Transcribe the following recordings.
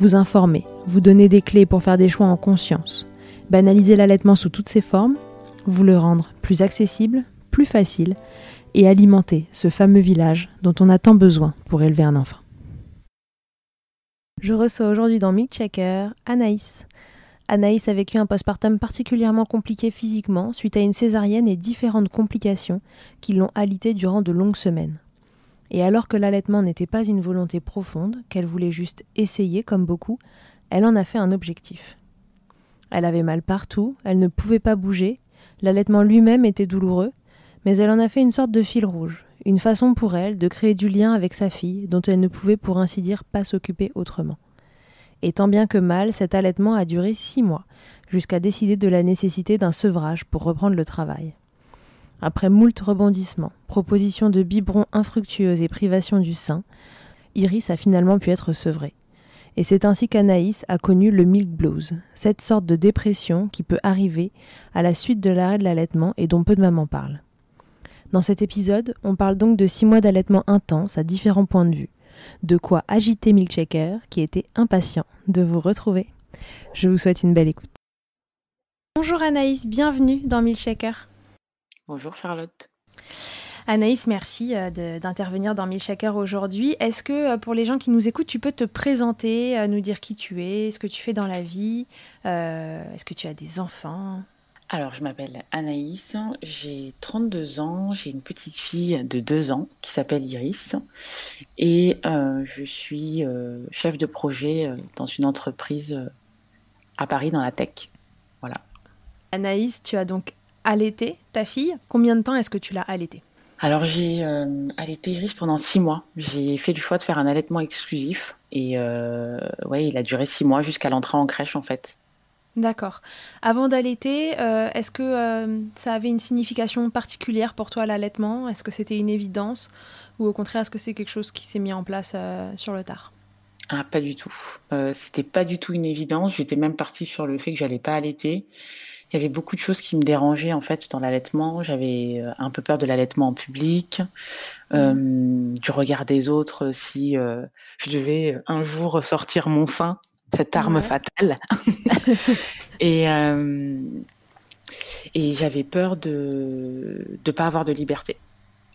vous informer, vous donner des clés pour faire des choix en conscience, banaliser l'allaitement sous toutes ses formes, vous le rendre plus accessible, plus facile et alimenter ce fameux village dont on a tant besoin pour élever un enfant. Je reçois aujourd'hui dans Checker Anaïs. Anaïs a vécu un postpartum particulièrement compliqué physiquement suite à une césarienne et différentes complications qui l'ont alité durant de longues semaines. Et alors que l'allaitement n'était pas une volonté profonde, qu'elle voulait juste essayer comme beaucoup, elle en a fait un objectif. Elle avait mal partout, elle ne pouvait pas bouger, l'allaitement lui-même était douloureux, mais elle en a fait une sorte de fil rouge, une façon pour elle de créer du lien avec sa fille dont elle ne pouvait pour ainsi dire pas s'occuper autrement. Et tant bien que mal, cet allaitement a duré six mois, jusqu'à décider de la nécessité d'un sevrage pour reprendre le travail. Après moult rebondissements, propositions de biberons infructueuses et privations du sein, Iris a finalement pu être sevrée. Et c'est ainsi qu'Anaïs a connu le milk blues, cette sorte de dépression qui peut arriver à la suite de l'arrêt de l'allaitement et dont peu de mamans parlent. Dans cet épisode, on parle donc de six mois d'allaitement intense à différents points de vue, de quoi agiter Milkshaker qui était impatient de vous retrouver. Je vous souhaite une belle écoute. Bonjour Anaïs, bienvenue dans Milkshaker. Bonjour Charlotte. Anaïs, merci euh, d'intervenir dans Milchaker aujourd'hui. Est-ce que euh, pour les gens qui nous écoutent, tu peux te présenter, euh, nous dire qui tu es, ce que tu fais dans la vie Est-ce que tu as des enfants? Alors, je m'appelle Anaïs, j'ai 32 ans, j'ai une petite fille de 2 ans qui s'appelle Iris et je suis chef de projet dans une entreprise à Paris dans la tech. Voilà. Anaïs, tu as donc allaité ta fille. Combien de temps est-ce que tu l'as allaité alors j'ai euh, allaité Iris pendant six mois. J'ai fait le choix de faire un allaitement exclusif et euh, ouais, il a duré six mois jusqu'à l'entrée en crèche en fait. D'accord. Avant d'allaiter, euh, est-ce que euh, ça avait une signification particulière pour toi l'allaitement? Est-ce que c'était une évidence? Ou au contraire est-ce que c'est quelque chose qui s'est mis en place sur le tard? Ah, pas du tout. c'était pas du tout une évidence. J'étais même partie sur le fait que j'allais pas allaiter il y avait beaucoup de choses qui me dérangeaient en fait dans l'allaitement. J'avais euh, un peu peur de l'allaitement en public, euh, du regard des autres si euh, je devais un jour sortir mon sein, cette arme fatale. et et j'avais peur de ne pas avoir de liberté.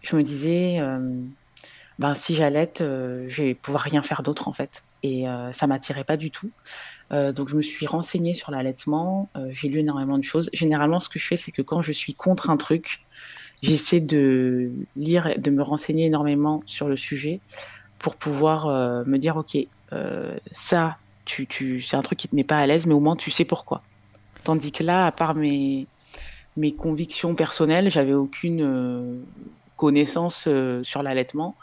Je me disais, ben si j'allaite, je vais pouvoir rien faire d'autre en fait. Et ça m'attirait pas du tout. Euh, donc je me suis renseignée sur l'allaitement, euh, j'ai lu énormément de choses. Généralement, ce que je fais, c'est que quand je suis contre un truc, j'essaie de lire, de me renseigner énormément sur le sujet pour pouvoir euh, me dire, ok, ça, tu, tu, c'est un truc qui te met pas à l'aise, mais au moins tu sais pourquoi. Tandis que là, à part mes, mes convictions personnelles, j'avais aucune connaissance sur l'allaitement.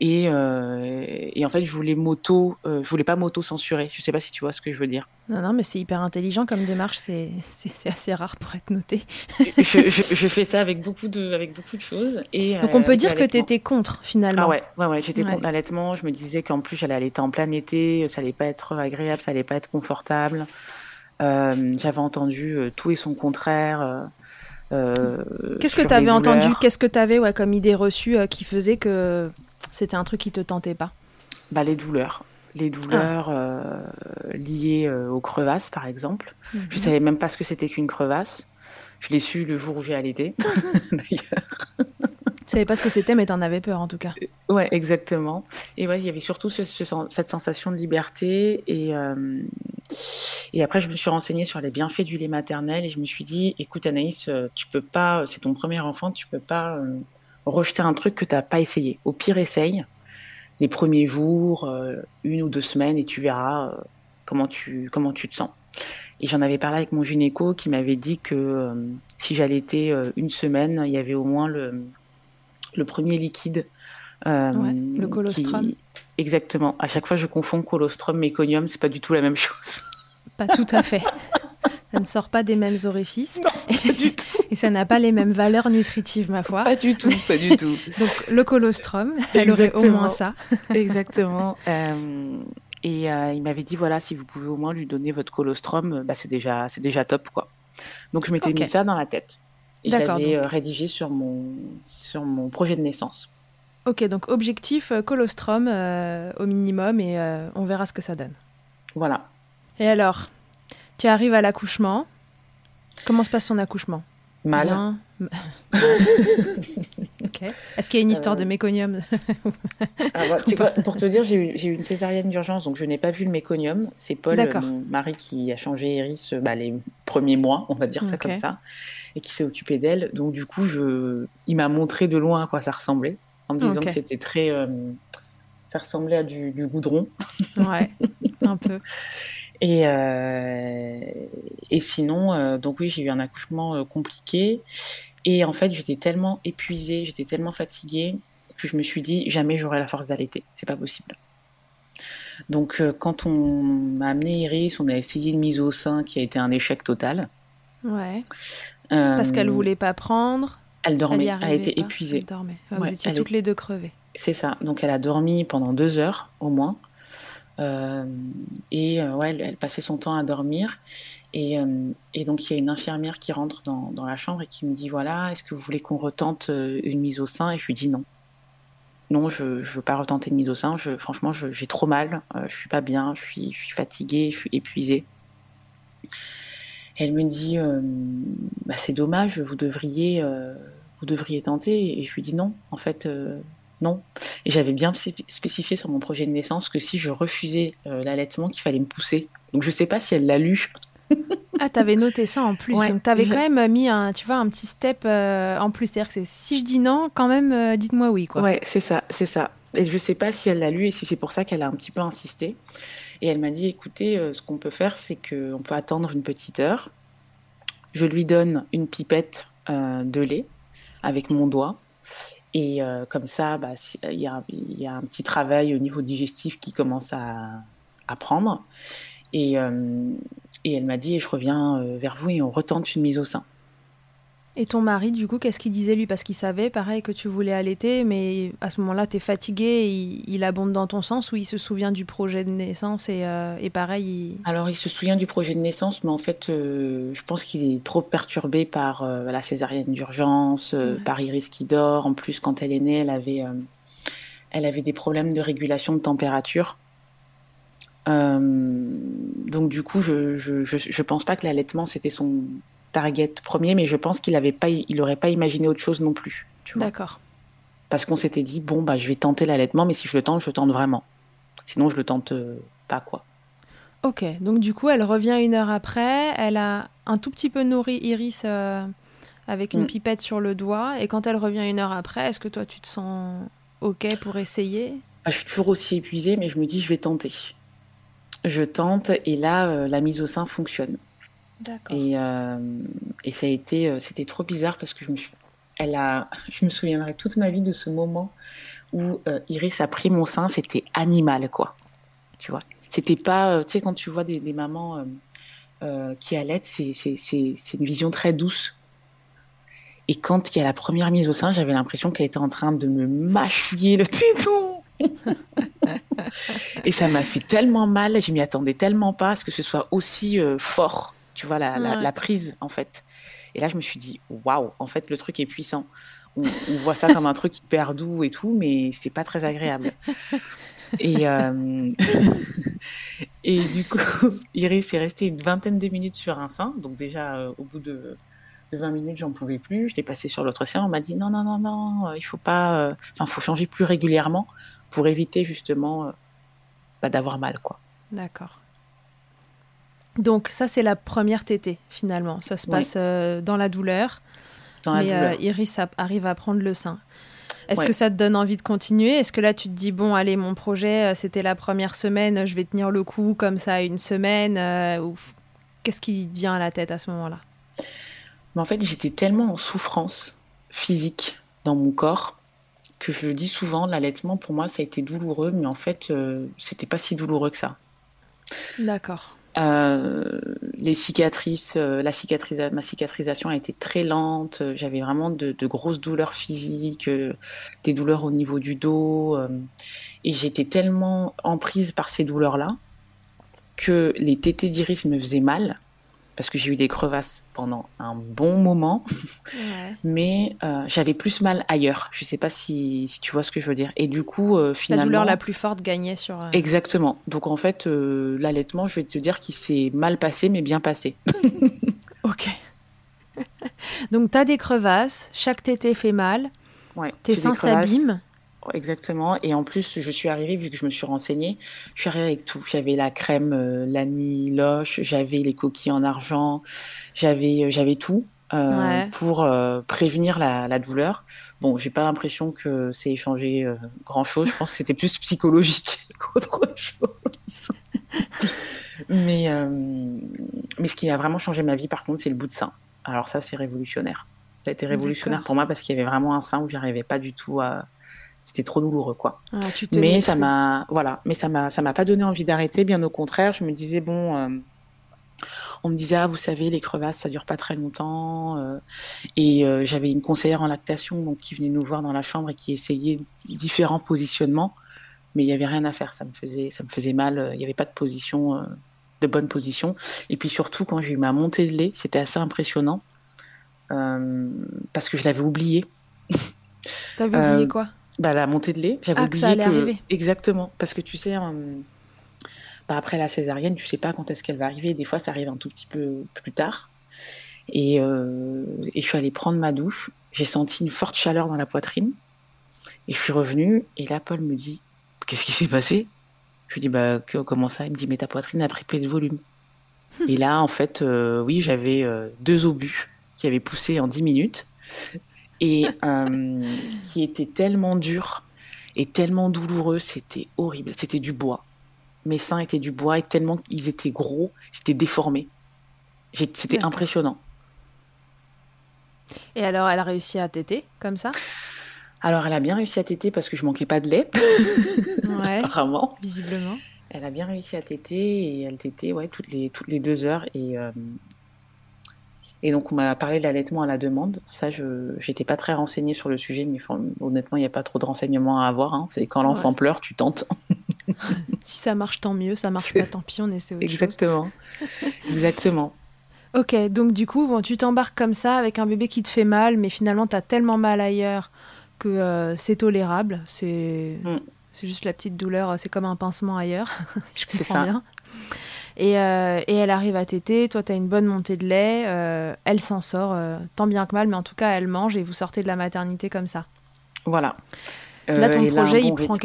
Et, euh, et, en fait, je voulais moto, je voulais pas moto censurer. Je sais pas si tu vois ce que je veux dire. Non, non, mais c'est hyper intelligent comme démarche. C'est, c'est, assez rare pour être noté. je, je, fais ça avec beaucoup de, avec beaucoup de choses. Et, Donc on peut dire que tu étais contre finalement. Ah ouais, ouais, ouais j'étais contre l'allaitement. Je me disais qu'en plus j'allais allaiter en plein été, ça allait pas être agréable, ça allait pas être confortable. Euh, j'avais entendu euh, tout et son contraire. Euh, Qu'est-ce que tu avais entendu? Qu'est-ce que tu avais ouais, comme idée reçue qui faisait que c'était un truc qui te tentait pas bah, Les douleurs. Les douleurs ah. liées aux crevasses, par exemple. Je ne savais même pas ce que c'était qu'une crevasse. Je l'ai su le jour où j'ai allaité, d'ailleurs. Tu savais pas ce que c'était, mais tu en avais peur en tout cas. Ouais, exactement. Et ouais, il y avait surtout cette sensation de liberté. Et, euh, et après, je me suis renseignée sur les bienfaits du lait maternel et je me suis dit, écoute Anaïs, euh, tu peux pas, c'est ton premier enfant, tu peux pas euh, rejeter un truc que tu n'as pas essayé. Au pire, essaye les premiers jours, une ou deux semaines, et tu verras comment tu comment tu te sens. Et j'en avais parlé avec mon gynéco qui m'avait dit que si j'allaitais une semaine, il y avait au moins le le premier liquide. Euh, le colostrum. Exactement. À chaque fois, je confonds colostrum et conium. C'est pas du tout la même chose. Pas tout à fait. ça ne sort pas des mêmes orifices. Non, pas du tout. Et ça n'a pas les mêmes valeurs nutritives, ma foi. Pas du tout, pas du tout. Donc, le colostrum, elle aurait au moins ça. Exactement. Euh, et euh, il m'avait dit, voilà, si vous pouvez au moins lui donner votre colostrum, bah, c'est déjà, déjà top, quoi. Donc, je m'étais mis ça dans la tête. Et j'avais euh, rédigé sur mon, sur mon projet de naissance. Ok, donc objectif euh, colostrum euh, au minimum et on verra ce que ça donne. Voilà. Et alors, tu arrives à l'accouchement. Comment se passe son accouchement? Mal. Est-ce qu'il y a une histoire de méconium? Pour te dire, j'ai eu, une césarienne d'urgence, donc je n'ai pas vu le méconium. C'est Paul, mon mari, qui a changé Iris bah, les premiers mois, on va dire ça comme ça et qui s'est occupé d'elle. Donc du coup, je... il m'a montré de loin à quoi ça ressemblait, en me disant que c'était très... Euh, ça ressemblait à du, goudron. Ouais, un peu. Et, euh, et sinon, euh, donc oui, j'ai eu un accouchement compliqué. Et en fait, j'étais tellement épuisée, j'étais tellement fatiguée que je me suis dit jamais j'aurai la force d'allaiter. C'est pas possible. Donc, quand on m'a amené Iris, on a essayé une mise au sein qui a été un échec total. Ouais. Parce qu'elle euh, voulait pas prendre. Elle dormait, elle, a été épuisée. Elle dormait. Ah, vous étiez toutes les deux crevées. C'est ça. Donc elle a dormi pendant deux heures au moins. Euh, et euh, ouais, elle, passait son temps à dormir. Et, et donc il y a une infirmière qui rentre dans, la chambre et qui me dit voilà, est-ce que vous voulez qu'on retente une mise au sein? Et je lui dis non. Non, je ne veux pas retenter une mise au sein. Franchement, j'ai trop mal. je suis pas bien. Je suis, fatiguée. Je suis épuisée elle me dit euh, bah, c'est dommage, vous devriez, euh, vous devriez tenter. Et je lui dis non, en fait, euh, non. Et j'avais bien spécifié sur mon projet de naissance que si je refusais l'allaitement, qu'il fallait me pousser. Donc je ne sais pas si elle l'a lu. ah, t'avais noté ça en plus. Donc t'avais quand même mis un, tu vois, un petit step en plus. C'est-à-dire que si je dis non, quand même, dites-moi oui, quoi. Ouais, c'est ça, c'est ça. Et je ne sais pas si elle l'a lu et si c'est pour ça qu'elle a un petit peu insisté. Et elle m'a dit, écoutez, euh, ce qu'on peut faire, c'est qu'on peut attendre une petite heure. Je lui donne une pipette euh, de lait avec mon doigt. Et euh, comme ça, bah, il y, a, un petit travail au niveau digestif qui commence à, prendre. Et, et elle m'a dit, je reviens vers vous et on retente une mise au sein. Et ton mari, du coup, qu'est-ce qu'il disait lui? Parce qu'il savait, pareil, que tu voulais allaiter, mais à ce moment-là, tu es fatigué, il, abonde dans ton sens ou il se souvient du projet de naissance et, euh, pareil Alors, il se souvient du projet de naissance, mais en fait, euh, je pense qu'il est trop perturbé par euh, la césarienne d'urgence, par Iris qui dort. En plus, quand elle est née, elle avait, elle avait des problèmes de régulation de température. donc, du coup, je, je, je pense pas que l'allaitement, c'était son target premier, mais je pense qu'il n'aurait pas, il aurait pas imaginé autre chose non plus. D'accord. Parce qu'on s'était dit, bon, bah, je vais tenter l'allaitement, mais si je le tente, je le tente vraiment. Sinon, je le tente euh, pas, quoi. Ok, donc du coup, elle revient une heure après, elle a un tout petit peu nourri Iris euh, avec une mm. pipette sur le doigt, et quand elle revient une heure après, est-ce que toi, tu te sens ok pour essayer? Bah, Je suis toujours aussi épuisée, mais je me dis, je vais tenter. je tente et là, la mise au sein fonctionne. Et, et ça a été, c'était trop bizarre parce que je me suis, elle a, je me souviendrai toute ma vie de ce moment où Iris a pris mon sein, c'était animal, quoi. Tu vois, c'était pas, tu sais, quand tu vois des, mamans qui allaitent, c'est, c'est, c'est, c'est une vision très douce et quand il y a la première mise au sein, j'avais l'impression qu'elle était en train de me mâchouiller le téton. et ça m'a fait tellement mal, je m'y attendais tellement pas à ce que ce soit aussi euh, fort, tu vois, la, prise en fait. Et là, je me suis dit, waouh, en fait, le truc est puissant. On, voit ça comme un truc hyper doux et tout, mais c'est pas très agréable. Et, euh, et du coup, Iris est restée une vingtaine de minutes sur un sein, donc déjà euh, au bout de 20 minutes, j'en pouvais plus. Je l'ai passé sur l'autre sein. On m'a dit non, non, non, non, euh, il faut pas. Enfin, faut changer plus régulièrement pour éviter justement bah, d'avoir mal, quoi. D'accord. Donc ça, c'est la première tétée finalement. Ça se passe dans la douleur. Dans mais Iris arrive à prendre le sein. Est-ce que ça te donne envie de continuer? Est-ce que là, tu te dis, bon, allez, mon projet, c'était la première semaine, je vais tenir le coup comme ça une semaine. Qu'est-ce qui vient à la tête à ce moment-là? Mais en fait, j'étais tellement en souffrance physique dans mon corps que je le dis souvent, l'allaitement pour moi ça a été douloureux, mais en fait euh, c'était pas si douloureux que ça. D'accord. Euh, les cicatrices, euh, la ma cicatrisation a été très lente. J'avais vraiment de, de, grosses douleurs physiques, des douleurs au niveau du dos, et j'étais tellement emprise par ces douleurs-là que les tétés d'iris me faisaient mal parce que j'ai eu des crevasses pendant un bon moment, mais euh, j'avais plus mal ailleurs. Je ne sais pas si, si, tu vois ce que je veux dire. Et du coup, euh, finalement, la douleur la plus forte gagnait sur. Euh, Exactement. Donc en fait, l'allaitement, je vais te dire qu'il s'est mal passé, mais bien passé. ok. Donc tu as des crevasses, chaque tété fait mal. Ouais, tes seins s'abîment. Exactement. Et en plus, je suis arrivée, vu que je me suis renseignée, je suis arrivée avec tout. J'avais la crème euh, Lani Loche, j'avais les coquilles en argent, j'avais euh, j'avais tout euh, pour euh, prévenir la, la, douleur. Bon, j'ai pas l'impression que c'est échangé grand chose. Je pense que c'était plus psychologique qu'autre chose. mais mais ce qui a vraiment changé ma vie, par contre, c'est le bout de sein. Alors ça, c'est révolutionnaire. Ça a été révolutionnaire pour moi parce qu'il y avait vraiment un sein où j'arrivais pas du tout à c'était trop douloureux quoi. Ah, mais ça m'a voilà, mais ça m'a ça m'a pas donné envie d'arrêter, bien au contraire, je me disais bon euh, on me disait ah vous savez les crevasses ça dure pas très longtemps euh, et euh, j'avais une conseillère en lactation donc qui venait nous voir dans la chambre et qui essayait différents positionnements. Mais il y avait rien à faire, ça me faisait ça me faisait mal, il y avait pas de position de bonne position. Et puis surtout quand j'ai eu ma montée de lait, c'était assez impressionnant parce que je l'avais oublié. T'avais oublié quoi? Bah, la montée de lait. J'avais ah, oublié que, exactement, parce que tu sais, euh, bah, après la césarienne, tu sais pas quand est-ce qu'elle va arriver. Des fois, ça arrive un tout petit peu plus tard. Et, euh, et je suis allée prendre ma douche. J'ai senti une forte chaleur dans la poitrine. Et je suis revenue. Et là, Paul me dit Qu'est-ce qui s'est passé? Je lui dis bah, Comment ça? Il me dit Mais ta poitrine a triplé de volume. et là, en fait, euh, oui, j'avais deux obus qui avaient poussé en 10 minutes et euh, qui était tellement dur et tellement douloureux, c'était horrible. C'était du bois. Mes seins étaient du bois et tellement ils étaient gros, c'était déformé. C'était impressionnant. Et alors, elle a réussi à téter comme ça? Alors, elle a bien réussi à téter parce que je manquais pas de lait, ouais, apparemment. Visiblement. Elle a bien réussi à téter et elle tétait ouais, toutes, les, toutes les deux heures. Et, euh, et donc, on m'a parlé de l'allaitement à la demande. Ça, je n'étais pas très renseignée sur le sujet, mais honnêtement, il n'y a pas trop de renseignements à avoir. Hein. C'est quand l'enfant pleure, tu tentes. si ça marche, tant mieux. Ça marche pas, tant pis, on essaie autre Exactement. Exactement. Ok, donc du coup, bon, tu t'embarques comme ça avec un bébé qui te fait mal, mais finalement, tu as tellement mal ailleurs que euh, c'est tolérable. C'est mm. c'est juste la petite douleur, c'est comme un pincement ailleurs, si je comprends bien. Euh, et, elle arrive à téter, toi tu as une bonne montée de lait, euh, elle s'en sort euh, tant bien que mal, mais en tout cas elle mange et vous sortez de la maternité comme ça. Voilà. Là ton projet il prend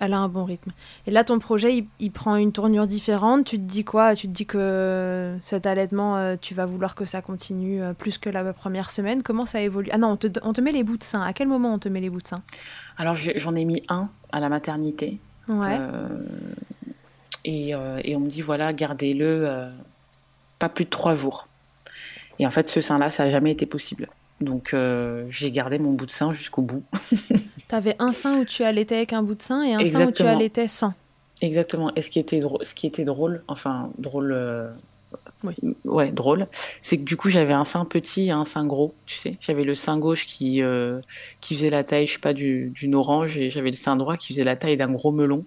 Elle a un bon rythme. Et là ton projet il, prend une tournure différente, tu te dis quoi? Tu te dis que cet allaitement tu vas vouloir que ça continue plus que la première semaine? Comment ça évolue? Ah non, on te, on te met les bouts de sein. À quel moment on te met les bouts de sein? Alors j'en ai mis un à la maternité. Ouais et, et on me dit voilà, gardez-le pas plus de trois jours. Et en fait, ce sein-là, ça n'a jamais été possible. Donc j'ai gardé mon bout de sein jusqu'au bout. tu avais un sein où tu allaitais avec un bout de sein et un sein où tu allaitais sans. Exactement. Et ce qui était drôle, ce qui était drôle enfin drôle, oui. ouais, drôle, c'est que du coup j'avais un sein petit et un sein gros, tu sais. J'avais le sein gauche qui qui faisait la taille, je sais pas, d'une orange et j'avais le sein droit qui faisait la taille d'un gros melon.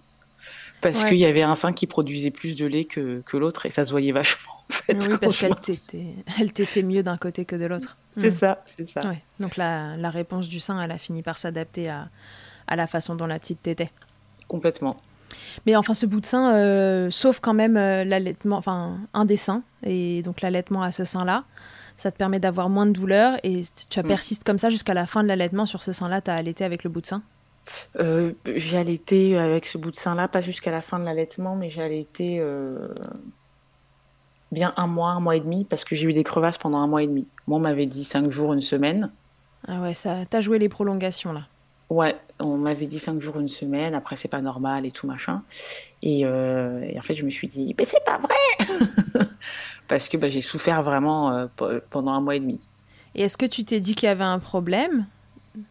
Parce qu'il y avait un sein qui produisait plus de lait que, que l'autre et ça se voyait vachement. oui, parce qu'elle elle t'était mieux d'un côté que de l'autre. C'est hmm. ça, c'est ça. Donc la, la, réponse du sein, elle a fini par s'adapter à, à la façon dont la petite t'était. Complètement. Mais enfin, ce bout de sein, euh, sauf quand même euh, l'allaitement, enfin un des seins, et donc l'allaitement à ce sein-là, ça te permet d'avoir moins de douleur et tu mm. persistes comme ça jusqu'à la fin de l'allaitement sur ce sein-là, tu as allaité avec le bout de sein euh, J'ai allaité avec ce bout de sein-là, pas jusqu'à la fin de l'allaitement, mais j'ai allaité bien un mois, un mois et demi, parce que j'ai eu des crevasses pendant un mois et demi. Moi, on m'avait dit cinq jours, une semaine. Ah ouais, ça, t'as joué les prolongations là. Ouais, on m'avait dit cinq jours, une semaine. Après, c'est pas normal et tout machin. Et, euh, en fait, je me suis dit, mais c'est pas vrai Parce que bah, j'ai souffert vraiment euh, pendant un mois et demi. Et est-ce que tu t'es dit qu'il y avait un problème?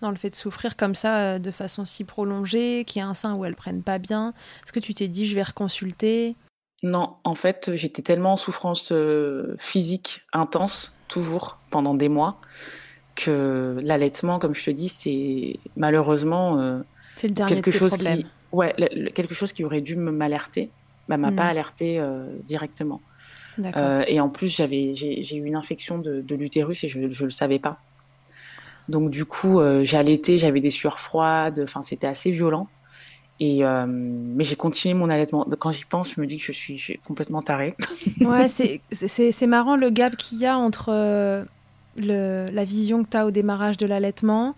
Dans le fait de souffrir comme ça euh, de façon si prolongée, qu'il y a un sein où elles prennent pas bien Est-ce que tu t'es dit, je vais reconsulter? Non, en fait, j'étais tellement en souffrance physique intense, toujours, pendant des mois que l'allaitement, comme je te dis, c'est malheureusement euh, quelque chose qui, ouais, quelque chose qui aurait dû m'alerter, bah, m'a pas hmm. alerté euh, directement. Euh, et en plus, j'avais, j'ai eu une infection de, l'utérus et je, ne le savais pas. Donc du coup, j'ai allaité, j'avais des sueurs froides, enfin c'était assez violent. Et mais j'ai continué mon allaitement. Quand j'y pense, je me dis que je suis, complètement tarée. ouais, c'est marrant le gap qu'il y a entre la vision que tu as au démarrage de l'allaitement,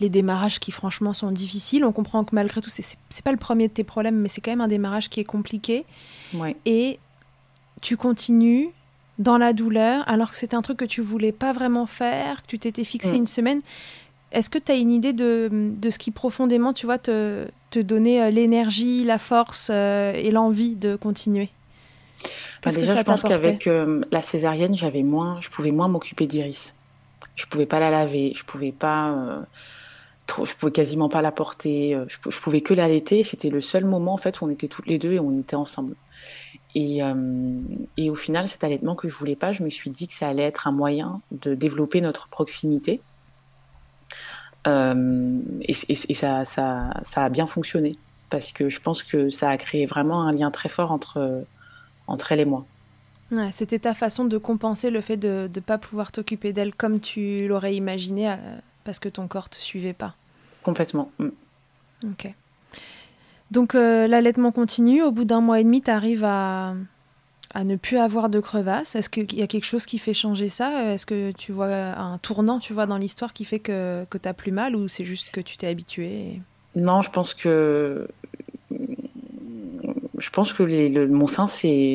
les démarrages qui franchement sont difficiles. On comprend que malgré tout, c'est pas le premier de tes problèmes, mais c'est quand même un démarrage qui est compliqué. Et tu continues dans la douleur, alors que c'était un truc que tu voulais pas vraiment faire, que tu t'étais fixé mm. une semaine. Est-ce que tu as une idée de, de, ce qui profondément, tu vois, te, te donnait euh, l'énergie, la force euh, et l'envie de continuer? Bah, déjà, je pense qu'avec euh, la césarienne, j'avais moins, je pouvais moins m'occuper d'Iris. Je pouvais pas la laver, je pouvais pas, euh, je pouvais quasiment pas la porter. Je, je pouvais que l'allaiter. C'était le seul moment en fait où on était toutes les deux et on était ensemble. Et, et au final, cet allaitement que je voulais pas, je me suis dit que ça allait être un moyen de développer notre proximité. et, et ça, ça, ça a bien fonctionné parce que je pense que ça a créé vraiment un lien très fort entre entre elle et moi. Ouais, C'était ta façon de compenser le fait de ne pas pouvoir t'occuper d'elle comme tu l'aurais imaginé euh, parce que ton corps te suivait pas. Complètement. Mm. Ok. Donc euh, l'allaitement continue. Au bout d'un mois et demi, tu arrives à, à ne plus avoir de crevasses. Est-ce qu'il y a quelque chose qui fait changer ça? Est-ce que tu vois un tournant tu vois, dans l'histoire qui fait que, que tu as plus mal ou c'est juste que tu t'es habitué? Non, je pense que je pense que le, mon sein,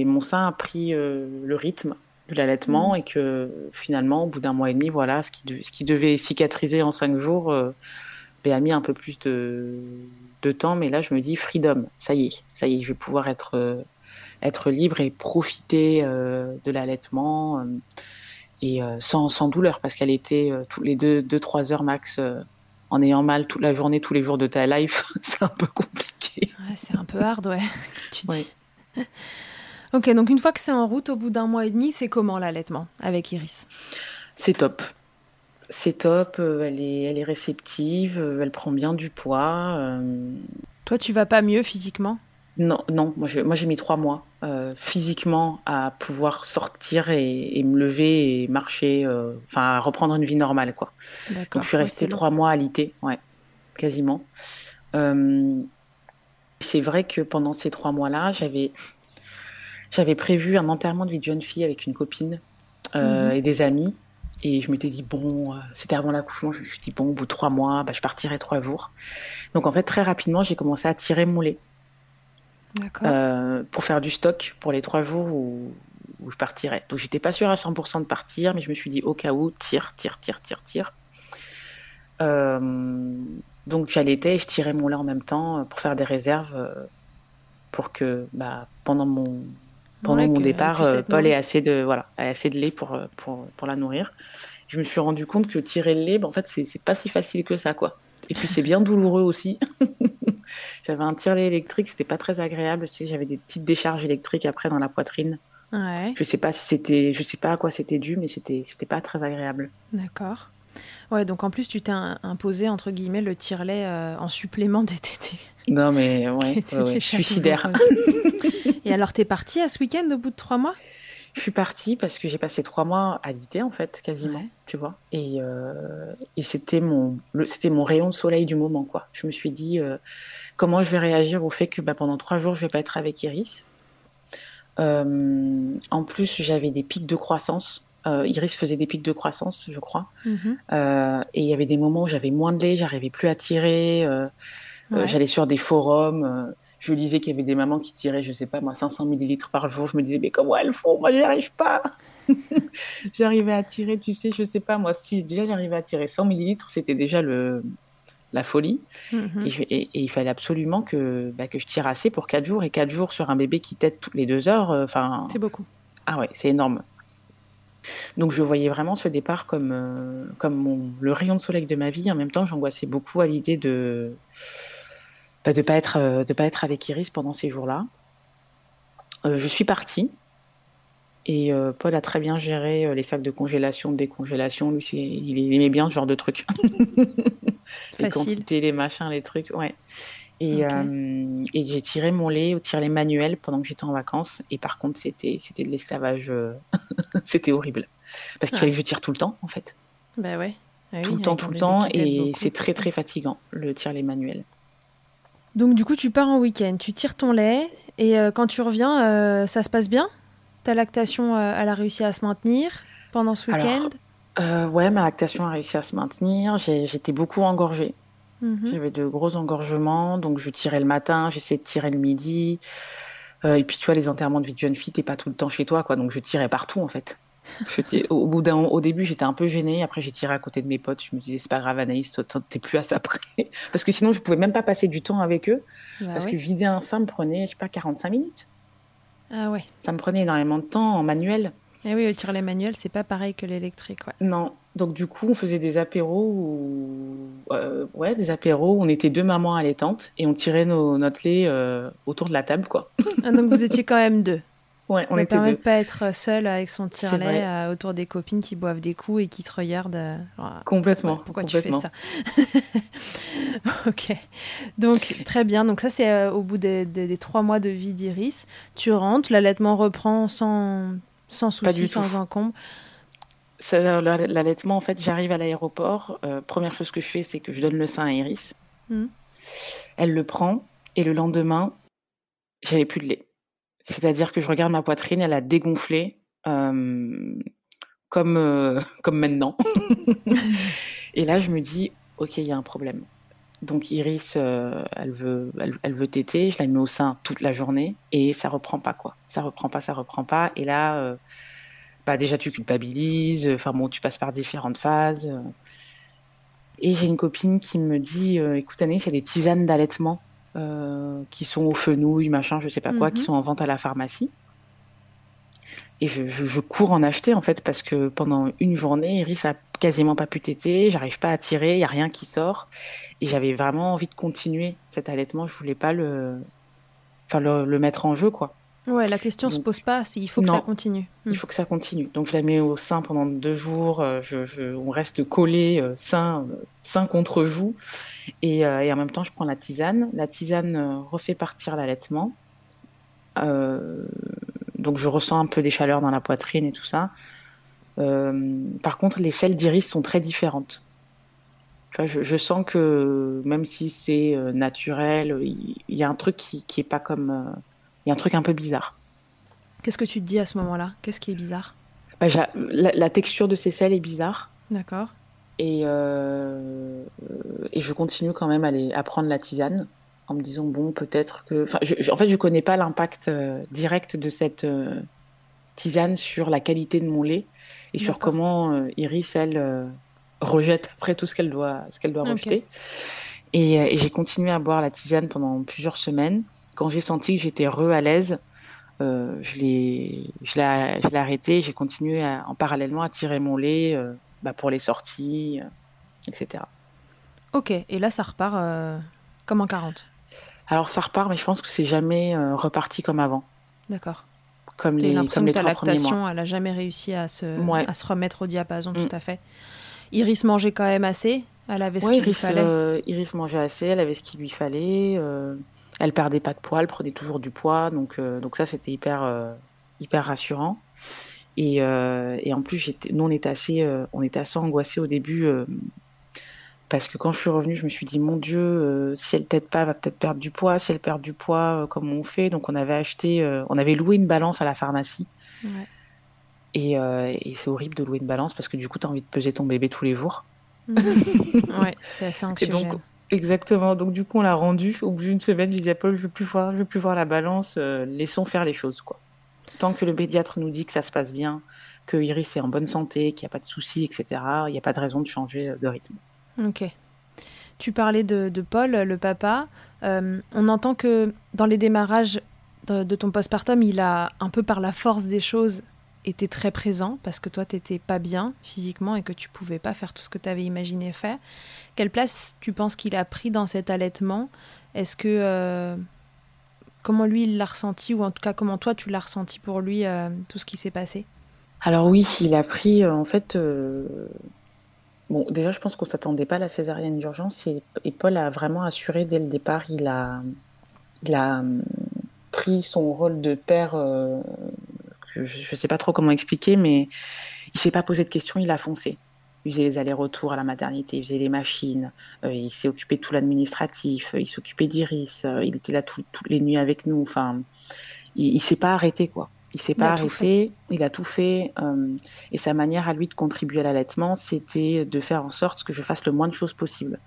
mon sein a pris euh, le rythme de l'allaitement mmh. et que finalement, au bout d'un mois et demi, voilà, ce qui, ce qui devait cicatriser en cinq jours euh, ben, a mis un peu plus de, de temps. Mais là, je me dis freedom, ça y est, ça y est, je vais pouvoir être euh, être libre et profiter de l'allaitement et sans, sans douleur parce qu'elle était tous les deux deux trois heures max en ayant mal toute la journée, tous les jours de ta life, c'est un peu compliqué. c'est un peu hard, ouais. Tu dis. ok, donc une fois que c'est en route, au bout d'un mois et demi, c'est comment l'allaitement avec Iris? C'est top. C'est top, euh, elle, est, elle est réceptive, euh, elle prend bien du poids. Euh. Toi, tu vas pas mieux physiquement? Non, non, moi j'ai mis trois mois euh, physiquement à pouvoir sortir et, me lever et marcher, euh, enfin à reprendre une vie normale quoi. Donc je suis restée trois mois alitée, ouais, quasiment. C'est vrai que pendant ces trois mois-là, j'avais j'avais prévu un enterrement de vie de jeune fille avec une copine mhm. et des amis. Et je m'étais dit, bon, c'était avant l'accouchement, je me suis dit, bon, au bout de trois mois, bah, je partirai trois jours. Donc en fait, très rapidement, j'ai commencé à tirer mon lait. Euh, pour faire du stock pour les trois jours où, je partirais. Donc j'étais pas sûre à 100% de partir, mais je me suis dit au cas où, tire, tire, tire, tire, tire. Euh, donc j'allaitais et je tirais mon lait en même temps pour faire des réserves pour que bah, pendant mon pendant mon départ, Paul ait assez de voilà, assez de lait pour, pour, pour la nourrir. Je me suis rendu compte que tirer le lait, bah, en fait, c'est pas si facile que ça, quoi. Et puis c'est bien douloureux aussi. j'avais un tire-lait électrique, c'était pas très agréable. Tu sais, j'avais des petites décharges électriques après dans la poitrine. Ouais. Je sais pas si c'était, je sais pas à quoi c'était dû, mais c'était, c'était pas très agréable. D'accord. Ouais, donc en plus tu t'es imposé entre guillemets le tire-lait euh, en supplément des tétés. Non mais ouais, ouais, suicidaire. Et alors t'es partie à ce week-end au bout de trois mois? Je suis partie parce que j'ai passé trois mois à l'été, en fait, quasiment, tu vois. Et, euh, et c'était mon, c'était mon rayon de soleil du moment, quoi. Je me suis dit, euh, comment je vais réagir au fait que bah, pendant trois jours, je vais pas être avec Iris? Euh, en plus, j'avais des pics de croissance. Iris faisait des pics de croissance, je crois. Mhm. et il y avait des moments où j'avais moins de lait, j'arrivais plus à tirer. J'allais sur des forums je lisais qu'il y avait des mamans qui tiraient, je sais pas moi, 500 millilitres par jour. Je me disais, mais comment elles font? Moi, j'y arrive pas. j'arrivais à tirer, tu sais, je sais pas moi, si déjà j'arrivais à tirer 100 millilitres, c'était déjà le la folie. Mhm. et, il fallait absolument que, bah, que je tire assez pour 4 jours. Et 4 jours sur un bébé qui tète toutes les 2 heures, euh, enfin. c'est beaucoup. Ah ouais, c'est énorme. Donc je voyais vraiment ce départ comme, euh, comme mon, le rayon de soleil de ma vie. En même temps, j'angoissais beaucoup à l'idée de, bah, de pas être euh, de pas être avec Iris pendant ces jours-là. Euh, je suis partie et euh, Paul a très bien géré les sacs de congélation, de décongélation. Lui, il aimait bien ce genre de trucs. les quantités, les machins, les trucs, ouais. Et, et j'ai tiré mon lait au tire-lait manuel pendant que j'étais en vacances. Et par contre, c'était c'était de l'esclavage. c'était horrible parce qu'il fallait que je tire tout le temps, en fait. Bah ouais. Ah tout le temps, tout le temps, et c'est très très fatigant le tire-lait manuel. Donc du coup, tu pars en week-end, tu tires ton lait, et euh, quand tu reviens, euh, ça se passe bien? Ta lactation, euh, elle a réussi à se maintenir pendant ce week-end? Ouais, ma lactation a réussi à se maintenir. J'étais beaucoup engorgée. Mhm. J'avais de gros engorgements, donc je tirais le matin, j'essayais de tirer le midi. et puis tu vois, les enterrements de vie de jeune fille, t'es pas tout le temps chez toi, quoi. Donc je tirais partout en fait au, bout d'un, au début, j'étais un peu gênée. Après, j'ai tiré à côté de mes potes. Je me disais, c'est pas grave, Anaïs, t'es plus à ça près. parce que sinon, je pouvais même pas passer du temps avec eux. Bah parce que vider un sein me prenait, je sais pas, 45 minutes. Ah ouais. Ça me prenait énormément de temps en manuel. Et eh oui, tirer les manuels, c'est pas pareil que l'électrique. Ouais. Non. Donc, du coup, on faisait des apéros où... Euh, ouais, des apéros où on était deux mamans allaitantes et on tirait nos, notre lait euh, autour de la table, quoi. Ah, donc, vous étiez quand même deux on ne permet de pas être seul avec son tire-lait euh, autour des copines qui boivent des coups et qui se regardent. Euh, complètement. pourquoi tu fais ça Ok. Donc, très bien. Donc, ça, c'est euh, au bout des, trois mois de vie d'Iris. Tu rentres, l'allaitement reprend sans, sans souci, sans encombre. L'allaitement, en fait, j'arrive à l'aéroport. première chose que je fais, c'est que je donne le sein à Iris. Mmh. Elle le prend. Et le lendemain, j'avais plus de lait. C'est-à-dire que je regarde ma poitrine, elle a dégonflé euh, comme euh, comme maintenant. et là, je me dis, ok, il y a un problème. Donc Iris, euh, elle veut, elle, veut téter. Je la mets au sein toute la journée et ça reprend pas quoi. Ça reprend pas, ça reprend pas. Et là, bah déjà tu culpabilises. Enfin bon, tu passes par différentes phases. Et j'ai une copine qui me dit, écoute Annie, c'est des tisanes d'allaitement euh, qui sont au fenouil, machin, je sais pas quoi, qui mhm. sont en vente à la pharmacie. Et je, je, cours en acheter en fait parce que pendant une journée, Iris a quasiment pas pu téter, j'arrive pas à tirer, il y a rien qui sort. Et j'avais vraiment envie de continuer cet allaitement, je voulais pas le, enfin le, le mettre en jeu quoi. Ouais, la question se pose pas, il faut que ça continue. Il faut que ça continue. Donc je la mets au sein pendant deux jours, euh, je, on reste collé euh, sein, euh, sein contre vous, et, en même temps je prends la tisane. La tisane refait partir l'allaitement. donc je ressens un peu des chaleurs dans la poitrine et tout ça. par contre, les selles d'iris sont très différentes. je, sens que même si c'est naturel, il y, a un truc qui, qui est pas comme il y a un truc un peu bizarre. Qu'est-ce que tu te dis à ce moment-là? Qu'est-ce qui est bizarre? Bah, la, texture de ces selles est bizarre. D'accord. Et, euh, et je continue quand même à, prendre la tisane en me disant, bon, peut-être que... Enfin, en fait, je connais pas l'impact euh, direct de cette euh, tisane sur la qualité de mon lait et sur comment Iris, elle, rejette après tout ce qu'elle doit, ce qu'elle doit rejeter. Et, et j'ai continué à boire la tisane pendant plusieurs semaines. Quand j'ai senti que j'étais re à l'aise, euh, je l'ai, je l'ai, arrêté. J'ai continué en parallèlement à tirer mon lait bah, pour les sorties, etc. Ok, et là ça repart comme en 40 Alors ça repart, mais je pense que c'est jamais reparti comme avant. D'accord. Comme les, comme les ta mois. elle a jamais réussi à se, à se remettre au diapason, tout mm. à fait. Iris mangeait quand même assez Elle avait ce qu'il lui fallait euh, Iris mangeait assez, elle avait ce qu'il lui fallait. Euh, elle perdait pas de poids, elle prenait toujours du poids. Donc, euh, donc ça, c'était hyper, hyper rassurant. Et, et en plus, nous, on était assez, on était assez angoissés au début. parce que quand je suis revenue, je me suis dit, mon Dieu, si elle t'aide pas, elle va peut-être perdre du poids. Si elle perd du poids, comment on fait Donc, on avait acheté, on avait loué une balance à la pharmacie. Ouais. Euh, et, c'est horrible de louer une balance parce que du coup, tu as envie de peser ton bébé tous les jours. ouais, c'est assez anxiogène. donc, exactement. Donc, du coup, on l'a rendu. Au bout d'une semaine, je dis à Paul, je veux plus voir, je veux plus voir la balance. Euh, laissons faire les choses. Tant que le pédiatre nous dit que ça se passe bien, que Iris est en bonne santé, qu'il n'y a pas de soucis, etc., il n'y a pas de raison de changer de rythme. Ok. Tu parlais de, Paul, le papa. Euh, on entend que dans les démarrages de, de ton postpartum, il a un peu par la force des choses était très présent parce que toi, tu n'étais pas bien physiquement et que tu pouvais pas faire tout ce que tu avais imaginé faire. Quelle place tu penses qu'il a pris dans cet allaitement? Est-ce que. Euh, comment lui, il l'a ressenti ou en tout cas, comment toi, tu l'as ressenti pour lui, euh, tout ce qui s'est passé? Alors, oui, il a pris euh, en fait. Bon, déjà, je pense qu'on s'attendait pas à la césarienne d'urgence et, et, Paul a vraiment assuré dès le départ. Il a, il a hum, pris son rôle de père je ne sais pas trop comment expliquer, mais il s'est pas posé de questions, il a foncé. Il faisait les allers-retours à la maternité, il faisait les machines, euh, il s'est occupé de tout l'administratif, il s'occupait d'Iris, euh, il était là toutes les nuits avec nous. Enfin, il, il s'est pas arrêté quoi. Il s'est pas arrêté, il a tout fait. Euh, et sa manière à lui de contribuer à l'allaitement, c'était de faire en sorte que je fasse le moins de choses possible.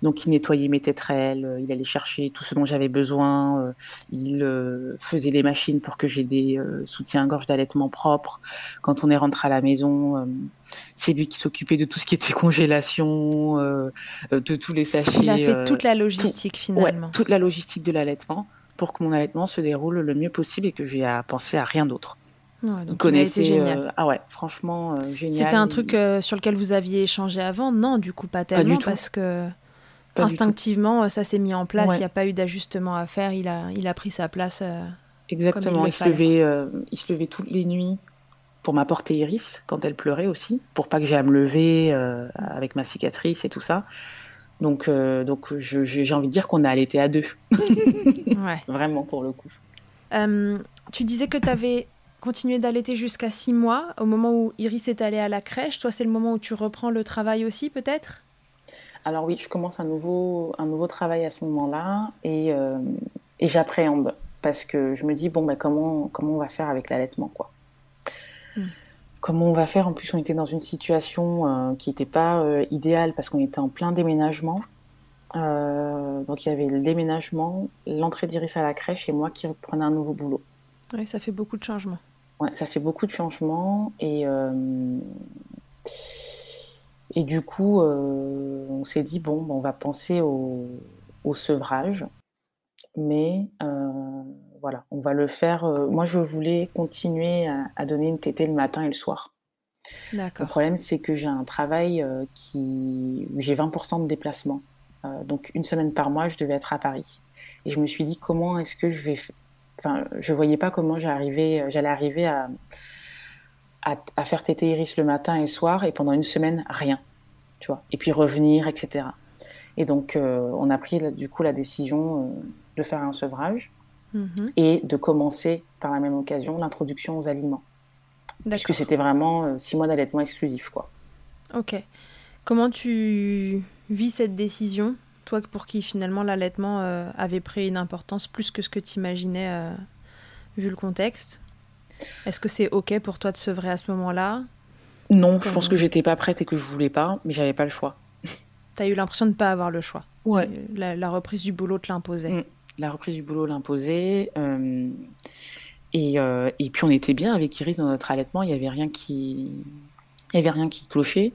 Donc il nettoyait mes tétrelles, euh, il allait chercher tout ce dont j'avais besoin, euh, il faisait les machines pour que j'ai des soutiens-gorge d'allaitement propres. Quand on est rentré à la maison, c'est lui qui s'occupait de tout ce qui était congélation, de tous les sachets. Il a fait toute la logistique finalement. toute la logistique de l'allaitement pour que mon allaitement se déroule le mieux possible et que j'ai à penser à rien d'autre. Ouais, donc connaissez, génial. Euh, ah ouais, franchement euh, génial. C'était un truc euh, sur lequel vous aviez échangé avant? Non, du coup pas tellement parce que instinctivement ça s'est mis en place. Il n'y a pas eu d'ajustement à faire. Il a, il a pris sa place. Exactement. il, se levait, il se levait toutes les nuits pour m'apporter Iris quand elle pleurait aussi, pour pas que j'ai à me lever avec ma cicatrice et tout ça. Donc, euh, donc j'ai envie de dire qu'on a allaité à deux. ouais. Vraiment, pour le coup. Euh, tu disais que tu avais continué d'allaiter jusqu'à six mois, au moment où Iris est allée à la crèche. Toi, c'est le moment où tu reprends le travail aussi, peut-être? Alors oui, je commence un nouveau, un nouveau travail à ce moment-là et, euh, et j'appréhende parce que je me dis, bon, ben, comment, comment on va faire avec l'allaitement, quoi? Hmm comment on va faire En plus, on était dans une situation euh, qui n'était pas euh, idéale parce qu'on était en plein déménagement. Euh, donc il y avait le déménagement, l'entrée d'Iris à la crèche et moi qui reprenais un nouveau boulot. Oui, ça fait beaucoup de changements. Ouais, ça fait beaucoup de changements et et du coup, on s'est dit bon, ben, on va penser au, au sevrage, mais voilà, on va le faire. Euh, moi, je voulais continuer à, donner une tétée le matin et le soir. Le problème, c'est que j'ai un travail euh, qui. J'ai 20% de déplacement. Euh, donc, une semaine par mois, je devais être à Paris. Et je me suis dit, comment est-ce que je vais. Enfin, je voyais pas comment j'allais arriver à, à, faire tétée Iris le matin et le soir, et pendant une semaine, rien. Tu vois. Et puis revenir, etc. Et donc, on a pris du coup la décision de faire un sevrage. Mhm. et de commencer par la même occasion l'introduction aux aliments. Puisque c'était vraiment euh, six mois d'allaitement exclusif. Quoi. Ok. Comment tu vis cette décision Toi, pour qui finalement l'allaitement euh, avait pris une importance plus que ce que tu imaginais euh, vu le contexte? Est-ce que c'est ok pour toi de sevrer à ce moment-là? Non, je pense que j'étais pas prête et que je voulais pas, mais j'avais pas le choix. Tu as eu l'impression de ne pas avoir le choix. Ouais. La, reprise du boulot te l'imposait. Mm la reprise du boulot l'imposait. Euh, et, euh, et, puis on était bien avec Iris dans notre allaitement, il n'y avait rien qui, il y avait rien qui clochait.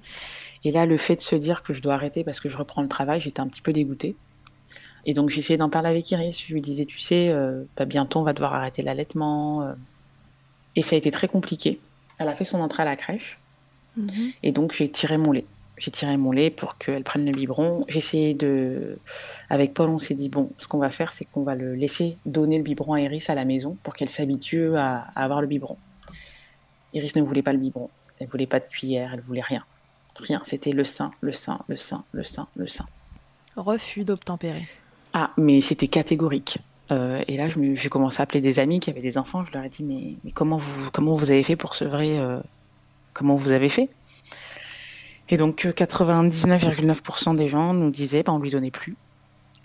Et là, le fait de se dire que je dois arrêter parce que je reprends le travail, j'étais un petit peu dégoûtée. Et donc j'ai essayé d'en parler avec Iris. Je lui disais, tu sais, euh, bah, bientôt on va devoir arrêter l'allaitement. Et ça a été très compliqué. Elle a fait son entrée à la crèche. Mhm. Et donc j'ai tiré mon lait. J'ai tiré mon lait pour qu'elle prenne le biberon. J'ai essayé de. Avec Paul, on s'est dit bon, ce qu'on va faire, c'est qu'on va le laisser donner le biberon à Iris à la maison pour qu'elle s'habitue à, avoir le biberon. Iris ne voulait pas le biberon. Elle voulait pas de cuillère. Elle voulait rien. Rien. C'était le sein, le sein, le sein, le sein, le sein. Refus d'obtempérer. Ah, mais c'était catégorique. Euh, et là, j'ai commencé à appeler des amis qui avaient des enfants. Je leur ai dit mais, mais comment vous comment vous avez fait pour sevrer euh, Comment vous avez fait? Et donc 99,9% euh, des gens nous disaient bah, on lui donnait plus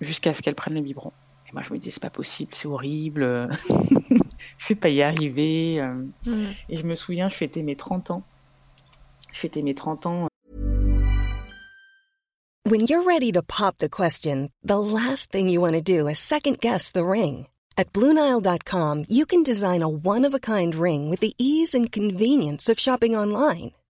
jusqu'à ce qu'elle prenne le biberon. Et moi je me disais c'est pas possible, c'est horrible, je vais pas y arriver. Euh. Et je me souviens, je fêtais mes 30 ans. Je fêtais mes 30 ans. When you're ready to pop the question, the last thing you want to do is second guess the ring. At BlueNile.com, you can design a one-of-a-kind ring with the ease and convenience of shopping online.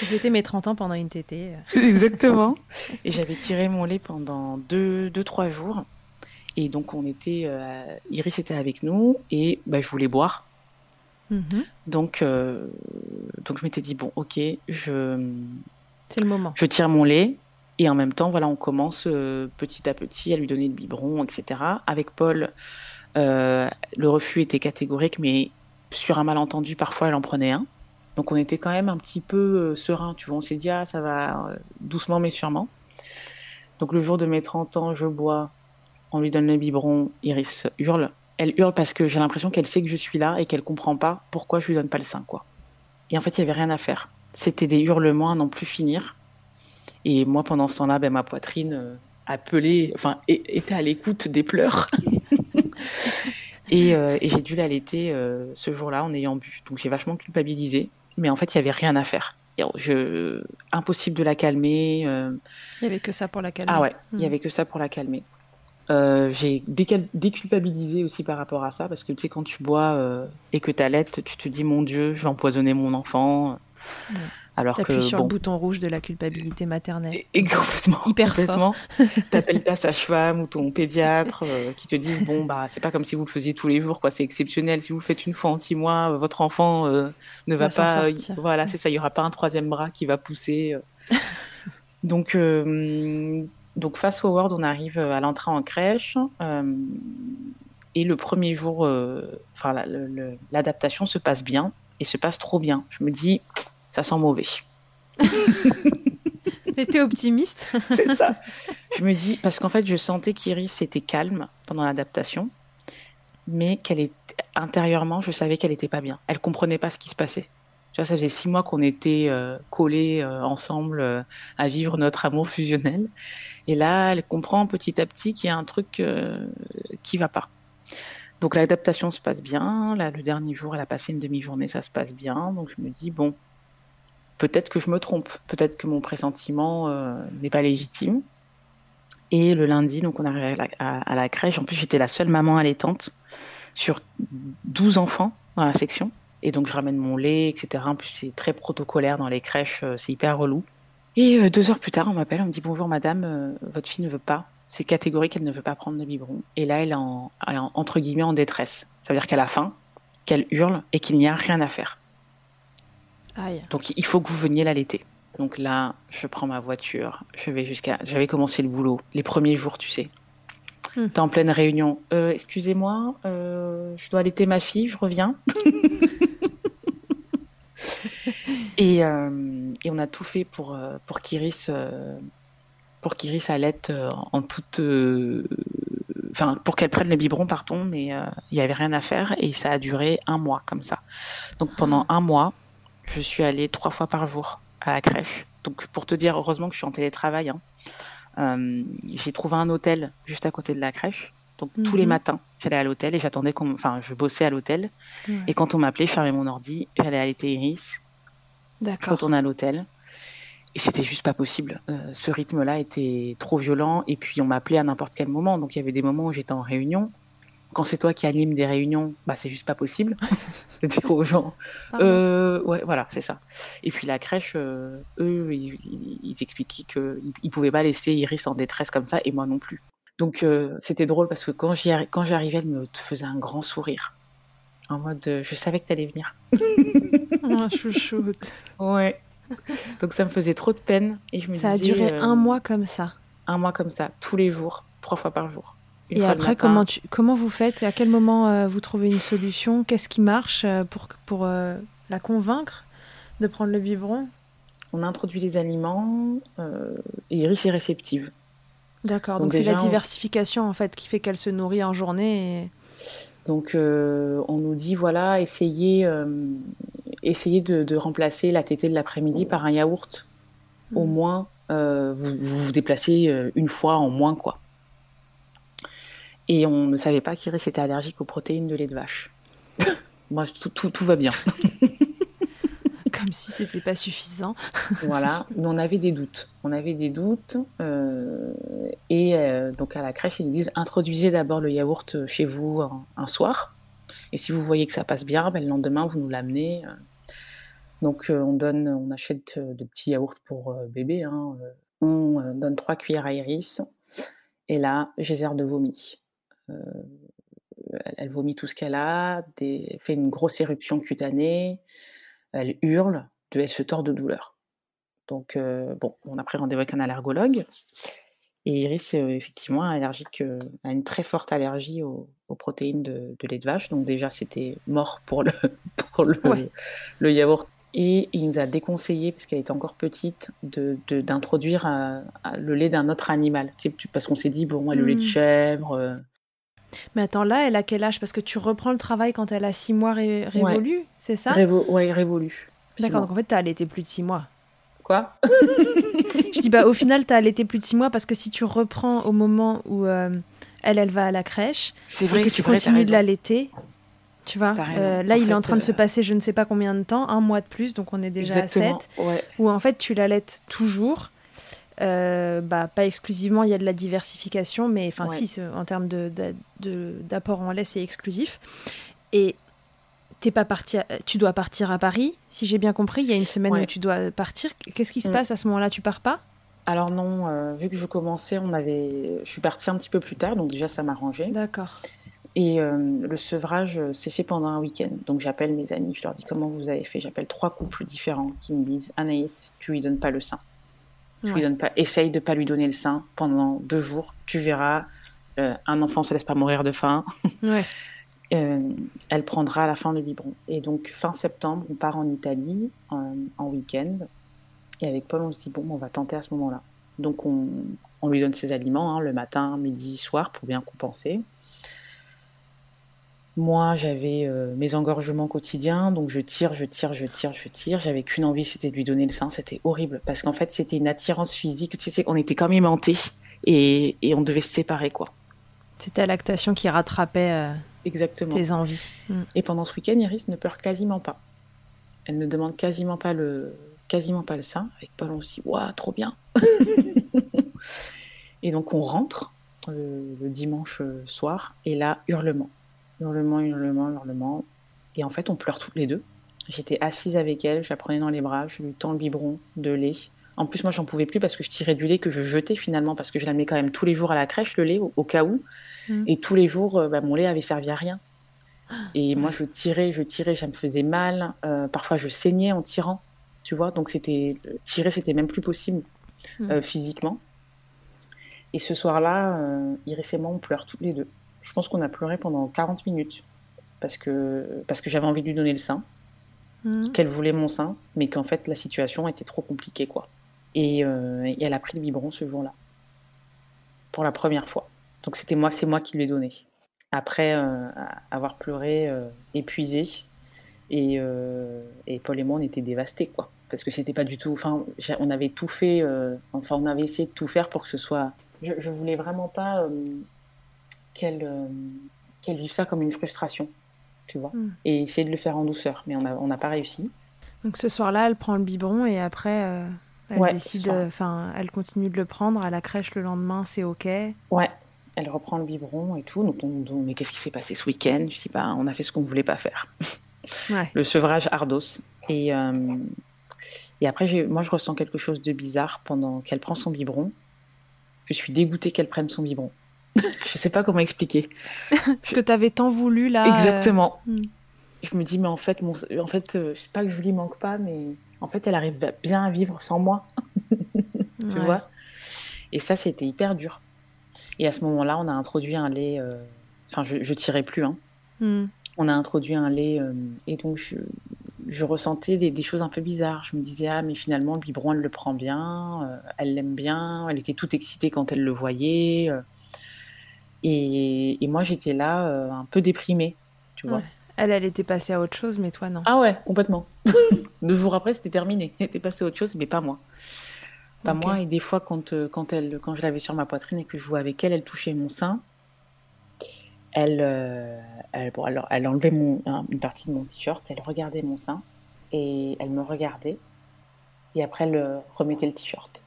J'ai fêté mes 30 ans pendant une tétée. Exactement. Et j'avais tiré mon lait pendant 2-3 deux, deux, trois jours. Et donc, on était. Euh, Iris était avec nous et bah, je voulais boire. Mhm. Donc, euh, donc, je m'étais dit, bon, ok, je. C'est le moment. Je tire mon lait. Et en même temps, voilà, on commence euh, petit à petit à lui donner le biberon, etc. Avec Paul, le refus était catégorique, mais sur un malentendu, parfois, elle en prenait un. Donc on était quand même un petit peu euh, serein, tu vois. On s'est dit, ah, ça va euh, doucement mais sûrement. Donc le jour de mes 30 ans, je bois, on lui donne le biberon, Iris hurle. Elle hurle parce que j'ai l'impression qu'elle sait que je suis là et qu'elle comprend pas pourquoi je lui donne pas le sein, quoi. Et en fait, il y avait rien à faire. C'était des hurlements à n'en plus finir. Et moi, pendant ce temps-là, ben, ma poitrine euh, appelait, enfin, était à l'écoute des pleurs. et, et j'ai dû l'allaiter ce jour-là en ayant bu. Donc j'ai vachement culpabilisé mais en fait, il n'y avait rien à faire. Je... Impossible de la calmer. Euh. Il n'y avait que ça pour la calmer. Ah ouais, il n'y hmm. avait que ça pour la calmer. Euh, j'ai déculpabilisé aussi par rapport à ça, parce que tu sais, quand tu bois euh, et que tu allaites, tu te dis, mon Dieu, je vais empoisonner mon enfant. Alors que sur le bouton rouge de la culpabilité maternelle. Et, complètement. Hyper complètement. T'appelles ta sage-femme ou ton pédiatre euh, qui te disent bon bah c'est pas comme si vous le faisiez tous les jours quoi, c'est exceptionnel. Si vous le faites une fois en six mois, euh, votre enfant euh, ne va, pas. voilà, c'est ça. Il y aura pas un troisième bras qui va pousser. donc donc face Word, on arrive à l'entrée en crèche. et le premier jour, enfin l'adaptation se passe bien et se passe trop bien. Je me dis ça sent mauvais. T'étais optimiste C'est ça. Je me dis, parce qu'en fait, je sentais qu'Iris était calme pendant l'adaptation, mais qu'elle est intérieurement, je savais qu'elle n'était pas bien. Elle comprenait pas ce qui se passait. Tu vois, ça faisait six mois qu'on était euh, collés euh, ensemble euh, à vivre notre amour fusionnel. Et là, elle comprend petit à petit qu'il y a un truc qui va pas. Donc l'adaptation se passe bien. Là, le dernier jour, elle a passé une demi-journée, ça se passe bien. Donc je me dis, bon, peut-être que je me trompe, peut-être que mon pressentiment euh, n'est pas légitime. Et le lundi, donc on arrive à la, crèche. En plus, j'étais la seule maman allaitante sur 12 enfants dans la section. Et donc, je ramène mon lait, etc. En plus, c'est très protocolaire dans les crèches, euh, c'est hyper relou. Et euh, deux heures plus tard, on m'appelle, on me dit Bonjour madame, votre fille ne veut pas. C'est catégorique, elle ne veut pas prendre le biberon. Et là, elle est, en, entre guillemets en détresse. Ça veut dire qu'elle a faim, qu'elle hurle et qu'il n'y a rien à faire. Donc il faut que vous veniez l'allaiter. Donc là, je prends ma voiture, je vais jusqu'à. J'avais commencé le boulot les premiers jours, tu sais. Hmm. T'es en pleine réunion. Euh, excusez-moi, euh, je dois allaiter ma fille, je reviens. et, euh, et, on a tout fait pour pour qu'Iris pour qu'Iris allaite en toute. Enfin, pour qu'elle prenne le biberon, pardon, mais il n'y avait rien à faire et ça a duré un mois comme ça. Donc pendant un mois, je suis allée trois fois par jour à la crèche. Donc pour te dire, heureusement que je suis en télétravail. Hein. Euh, j'ai trouvé un hôtel juste à côté de la crèche. Donc tous les Mhm. matins, j'allais à l'hôtel et j'attendais qu'on, enfin, je bossais à l'hôtel. Et quand on m'appelait, je fermais mon ordi, j'allais allaiter Iris, je D'accord. retournais à l'hôtel. Et c'était juste pas possible. Euh, ce rythme-là était trop violent. Et puis on m'appelait à n'importe quel moment. Donc il y avait des moments où j'étais en réunion. Quand c'est toi qui anime des réunions, bah c'est juste pas possible de dire aux gens. Euh, ouais, voilà, c'est ça. Et puis la crèche, euh, eux, ils, ils- expliquaient qu'ils ils pouvaient pas laisser Iris en détresse comme ça, et moi non plus. Donc c'était drôle parce que quand j'arrivais, elle me faisait un grand sourire. En mode, je savais que t'allais venir. Oh, chouchoute. Ouais. Donc ça me faisait trop de peine. Et je me Ça a duré euh, un mois comme ça. Un mois comme ça, tous les jours, trois fois par jour. Une Et fois après, comment, tu, comment vous faites À quel moment euh, vous trouvez une solution? Qu'est-ce qui marche euh, pour, pour euh, la convaincre de prendre le biberon? On introduit les aliments euh, et Iris est réceptive. D'accord, Donc c'est la on- diversification en fait qui fait qu'elle se nourrit en journée. Et... Donc euh, on nous dit voilà, essayez, euh, essayez de, de remplacer la tétée de l'après-midi par un yaourt. Au Mhm. moins, euh, vous, vous vous déplacez euh, une fois en moins quoi. Et on ne savait pas qu'Iris était allergique aux protéines de lait de vache. Moi, tout, tout, tout va bien. Comme si c'était pas suffisant. Voilà, mais on avait des doutes. On avait des doutes. euh, et euh, donc à la crèche, ils nous disent introduisez d'abord le yaourt chez vous un, un soir. Et si vous voyez que ça passe bien, ben, le lendemain, vous nous l'amenez. euh. Donc euh, on donne, on achète euh, de petits yaourts pour bébé. hein. On donne trois cuillères à Iris. Et là, geyser de vomi. Elle, vomit tout ce qu'elle a, des, fait une grosse éruption cutanée, elle hurle, elle se tord de douleur. Donc, bon, on a pris rendez-vous avec un allergologue. Et Iris, euh, effectivement, est allergique, euh, a une très forte allergie aux, aux protéines de, de lait de vache. Donc, déjà, c'était mort pour le, pour le, Ouais. le yaourt. Et il nous a déconseillé, parce qu'elle était encore petite, de- de- d'introduire euh, euh, le lait d'un autre animal. Parce qu'on s'est dit, bon, elle a le lait de Mm. chèvre. euh, Mais attends, là, elle a quel âge? Parce que tu reprends le travail quand elle a six mois ré- révolus, c'est ça? Révo- ouais, révolu. D'accord, donc en fait, t'as allaité plus de six mois. Quoi? Je dis, bah, au final, t'as allaité plus de six mois parce que si tu reprends au moment où euh, elle, elle va à la crèche, C'est et que tu continues de l'allaiter, tu vois, euh, là, En il est en train de se euh, passer je ne sais pas combien de temps, un mois de plus, donc on est déjà Exactement. à 7, Ouais. où en fait, tu l'allaites toujours. Euh, bah, pas exclusivement, il y a de la diversification, mais enfin, Ouais. si, en termes de- de- de- d'apport en lait, c'est exclusif. Et t'es pas parti, à- tu dois partir à Paris, si j'ai bien compris. Il y a une semaine Ouais. où tu dois partir. Qu'est-ce qui se Mm. passe à ce moment-là? Tu pars pas? Alors non, euh, vu que je commençais, on avait, je suis partie un petit peu plus tard, donc déjà ça m'arrangeait. D'accord. Et euh, le sevrage euh, s'est fait pendant un week-end. Donc j'appelle mes amis, je leur dis comment vous avez fait? J'appelle trois couples différents qui me disent Anaïs, tu lui donnes pas le sein. Tu lui donnes pas. Essaye de pas lui donner le sein pendant deux jours. Tu verras, euh, un enfant se laisse pas mourir de faim. Ouais. Euh, elle prendra à la fin le biberon. Et donc fin septembre, on part en Italie en, en week-end. Et avec Paul, on se dit bon, on va tenter à ce moment-là. Donc on, on lui donne ses aliments hein, le matin, midi, soir pour bien compenser. Moi, j'avais euh, mes engorgements quotidiens, donc je tire, je tire, je tire, je tire. J'avais qu'une envie, c'était de lui donner le sein. C'était horrible parce qu'en fait, c'était une attirance physique. Tu sais, on était comme aimantés et, et on devait se séparer, quoi. C'était la lactation qui rattrapait euh, Exactement. tes envies. Mm. Et pendant ce week-end, Iris ne pleure quasiment pas. Elle ne demande quasiment pas le, quasiment pas le sein. Avec Paul, on se dit, waouh, trop bien. et donc, on rentre euh, le dimanche euh, soir, et là, hurlement. Hurlement, hurlement, hurlement. Et en fait, on pleure toutes les deux. J'étais assise avec elle, je la prenais dans les bras, je lui tends le biberon de lait. En plus, moi, j'en pouvais plus parce que je tirais du lait que je jetais finalement, parce que je la mets quand même tous les jours à la crèche, le lait, au, au cas où. Mm. Et tous les jours, euh, bah, mon lait avait servi à rien. Et moi, je tirais, je tirais, ça me faisait mal. Euh, parfois, je saignais en tirant, tu vois. Donc, c'était tirer, c'était même plus possible Mm. euh, physiquement. Et ce soir-là, euh, Iris et moi, on pleure toutes les deux. Je pense qu'on a pleuré pendant 40 minutes parce que, parce que j'avais envie de lui donner le sein, Mm. qu'elle voulait mon sein, mais qu'en fait, la situation était trop compliquée, quoi. Et, et elle a pris le biberon ce jour-là, pour la première fois. Donc, c'était moi, c'est moi qui lui ai donné. Après euh, avoir pleuré, euh, épuisé, et, euh, et Paul et moi, on était dévastés, quoi. Parce que c'était pas du tout. Enfin, on avait tout fait. enfin, on avait essayé de tout faire pour que ce soit. Je, je voulais vraiment pas. qu'elle qu'elle vive ça comme une frustration, tu vois, Mm. et essayer de le faire en douceur. Mais on n'a on pas réussi. Donc ce soir-là, elle prend le biberon et après, euh, elle Ouais, décide, enfin, elle continue de le prendre à la crèche le lendemain, c'est ok. Ouais, elle reprend le biberon et tout. Donc, on, on- mais qu'est-ce qui s'est passé ce week-end? Je dis, bah, on a fait ce qu'on ne voulait pas faire. Ouais. Le sevrage Ardos. Et, euh, et après, moi, je ressens quelque chose de bizarre pendant qu'elle prend son biberon. Je suis dégoûtée qu'elle prenne son biberon. je sais pas comment expliquer. Ce que t'avais tant voulu là. euh, Exactement. hmm. Je me dis, mais en fait, mon, en fait euh, je sais pas que je lui manque pas, mais en fait, elle arrive bien à vivre sans moi. tu ouais. vois? Et ça, c'était hyper dur. Et à ce moment-là, on a introduit un lait. euh, Enfin, je, je tirais plus. Hein. Hmm. On a introduit un lait euh, et donc je, je ressentais des, des choses un peu bizarres. Je me disais ah mais finalement le biberon elle le prend bien, euh, elle l'aime bien, elle était toute excitée quand elle le voyait. euh. et, et moi j'étais là euh, un peu déprimée, tu vois. Ouais. Elle, elle était passée à autre chose, mais toi non. Ah ouais, complètement. Deux jours après, c'était terminé. Elle était passée à autre chose, mais pas moi. Pas moi. Et des fois, quand, euh, quand, elle, quand je l'avais sur ma poitrine et que je jouais avec elle, elle touchait mon sein. Elle, euh, elle, bon, alors, elle enlevait mon, un- une partie de mon t-shirt, elle regardait mon sein et elle me regardait. Et après, elle euh, remettait le t-shirt.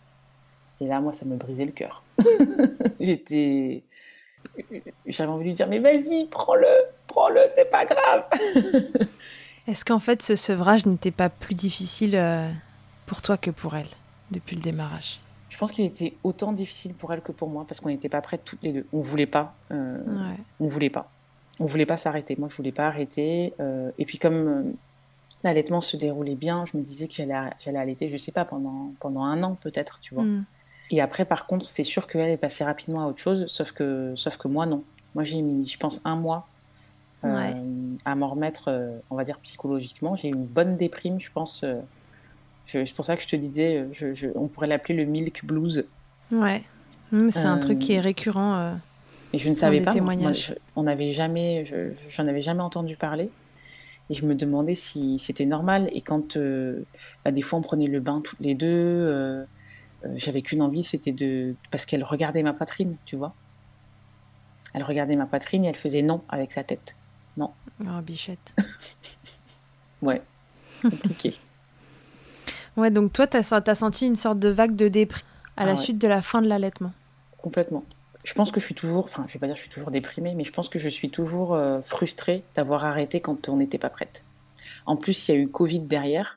Et là, moi, ça me brisait le cœur. J'étais. J'avais envie de lui dire, mais vas-y, prends-le, prends-le, c'est pas grave. Est-ce qu'en fait, ce sevrage n'était pas plus difficile pour toi que pour elle? Depuis le démarrage Je pense qu'il était autant difficile pour elle que pour moi parce qu'on n'était pas prêtes toutes les deux. On voulait pas. euh, Ouais. On voulait pas. On voulait pas s'arrêter. Moi, je voulais pas arrêter. euh, et puis comme euh, l'allaitement se déroulait bien, je me disais que j'allais allaiter, je sais pas, pendant, pendant un an peut-être, tu vois. Hmm. Et après, par contre, c'est sûr qu'elle est passée rapidement à autre chose, sauf que, sauf que moi, non. Moi, j'ai mis, je pense, un mois euh, Ouais. à m'en remettre, euh, on va dire, psychologiquement. J'ai eu une bonne déprime, je pense. euh, c'est pour ça que je te disais, euh, je- je- on pourrait l'appeler le milk blues. Ouais. Hmm, c'est un Euh, truc qui est récurrent. euh. Et je ne savais pas. moi. témoignages. Moi, je- on n'avait jamais, je- j'en avais jamais entendu parler. Et je me demandais si c'était normal. Et quand, euh, bah, des fois, on prenait le bain toutes les deux, euh, euh, j'avais qu'une envie, c'était de, parce qu'elle regardait ma poitrine, tu vois. Elle regardait ma poitrine et elle faisait non avec sa tête. Oh, bichette. Ouais, compliqué. Ouais, donc toi, t'as as senti une sorte de vague de déprime à Ah la ouais. suite de la fin de l'allaitement? Complètement. Je pense que je suis toujours, enfin, je vais pas dire que je suis toujours déprimée, mais je pense que je suis toujours euh, frustrée d'avoir arrêté quand on n'était pas prête. En plus, il y a eu Covid derrière.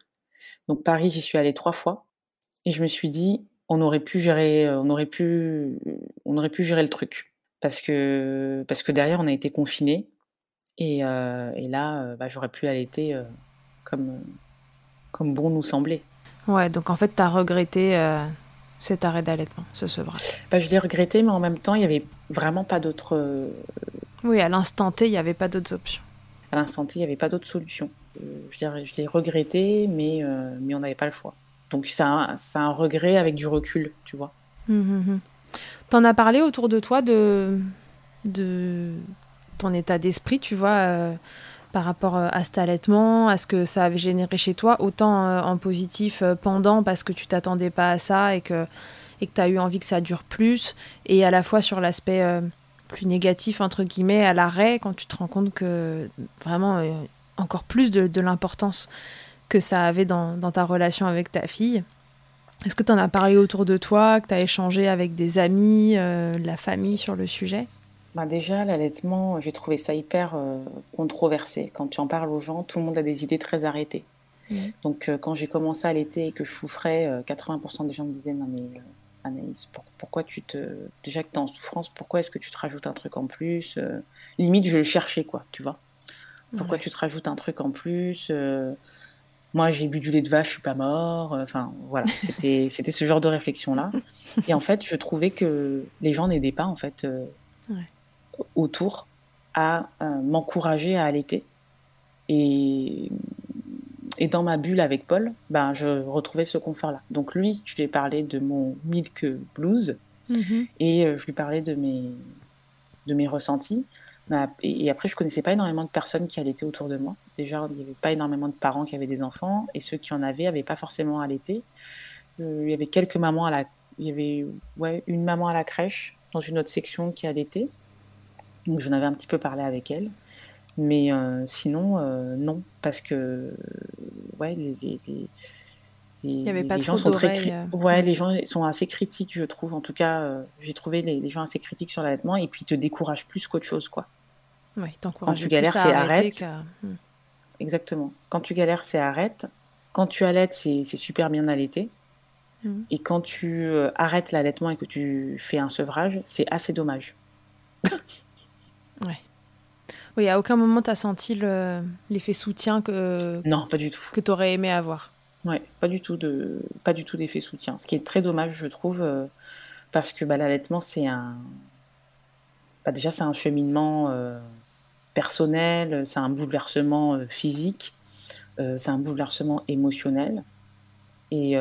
Donc Paris, j'y suis allée trois fois. Et je me suis dit, on aurait pu gérer, euh, on aurait pu, on aurait pu gérer le truc. Parce que, parce que derrière, on a été confinés. Et, euh, et là, euh, bah, j'aurais pu allaiter euh, comme, euh, comme bon nous semblait. Ouais, donc en fait, t'as regretté euh, cet arrêt d'allaitement, ce sevrage. Bah, je l'ai regretté, mais en même temps, il y avait vraiment pas d'autre, euh, Oui, à l'instant T, il n'y avait pas d'autres options. à l'instant T, il n'y avait pas d'autre solution. Euh, je l'ai- je l'ai regretté, mais, euh, mais on n'avait pas le choix. Donc c'est un, un regret avec du recul, tu vois. Hum, hum, hum. T'en as parlé autour de toi de, de ton état d'esprit, tu vois, par rapport euh, à cet allaitement, à ce que ça avait généré chez toi, autant euh, en positif euh, pendant parce que tu t'attendais pas à ça et que et que tu as eu envie que ça dure plus, et à la fois sur l'aspect plus négatif, entre guillemets, à l'arrêt, quand tu te rends compte que vraiment encore plus de, l'importance que ça avait dans, ta relation avec ta fille. Est-ce que tu en as parlé autour de toi, que tu as échangé avec des amis, la famille sur le sujet? Bah déjà, l'allaitement, j'ai trouvé ça hyper euh, controversé. Quand tu en parles aux gens, tout le monde a des idées très arrêtées. Mhm. Donc euh, quand j'ai commencé à allaiter et que je souffrais, euh, 80% des gens me disaient non mais euh, Anaïs, pour- pourquoi tu te déjà que tu es en souffrance, pourquoi est-ce que tu te rajoutes un truc en plus Euh, Limite, je le cherchais quoi, tu vois. Pourquoi Ouais. tu te rajoutes un truc en plus Euh, Moi, j'ai bu du lait de vache, je suis pas mort. Euh, Enfin, voilà, c'était c'était ce genre de réflexion là. Et en fait, je trouvais que les gens n'aidaient pas en fait euh. Autour à euh, m'encourager à allaiter. Et et dans ma bulle avec Paul, ben je retrouvais ce confort-là. Donc lui, je lui ai parlé de mon milk blues Mhm. et euh, je lui parlais de mes de mes ressentis. Ben, Et, et après, je connaissais pas énormément de personnes qui allaitaient autour de moi. Déjà, il n'y avait pas énormément de parents qui avaient des enfants, et ceux qui en avaient n'avaient pas forcément allaité. Euh, il y avait quelques mamans à la, il y avait ouais une maman à la crèche dans une autre section qui allaitait. Donc j'en avais un petit peu parlé avec elle. Mais sinon, non, parce que ouais, les, les, les il n'y avait pas les gens sont très euh. ouais les gens sont assez critiques je trouve en tout cas j'ai trouvé les, gens assez critiques sur l'allaitement et puis ils te découragent plus qu'autre chose quoi oui quand tu galères c'est arrête hmm. exactement quand tu galères c'est arrête quand tu allaites c'est super bien allaité hmm. et quand tu arrêtes l'allaitement et que tu fais un sevrage c'est assez dommage ouais oui, à aucun moment tu as senti l'effet soutien que. Non, pas du tout. Que tu aurais aimé avoir. Ouais, pas du tout de, pas du tout d'effet soutien. Ce qui est très dommage, je trouve, euh, parce que bah, l'allaitement, c'est un. Bah, déjà, c'est un cheminement euh, personnel, c'est un bouleversement euh, physique, c'est un bouleversement émotionnel. Et,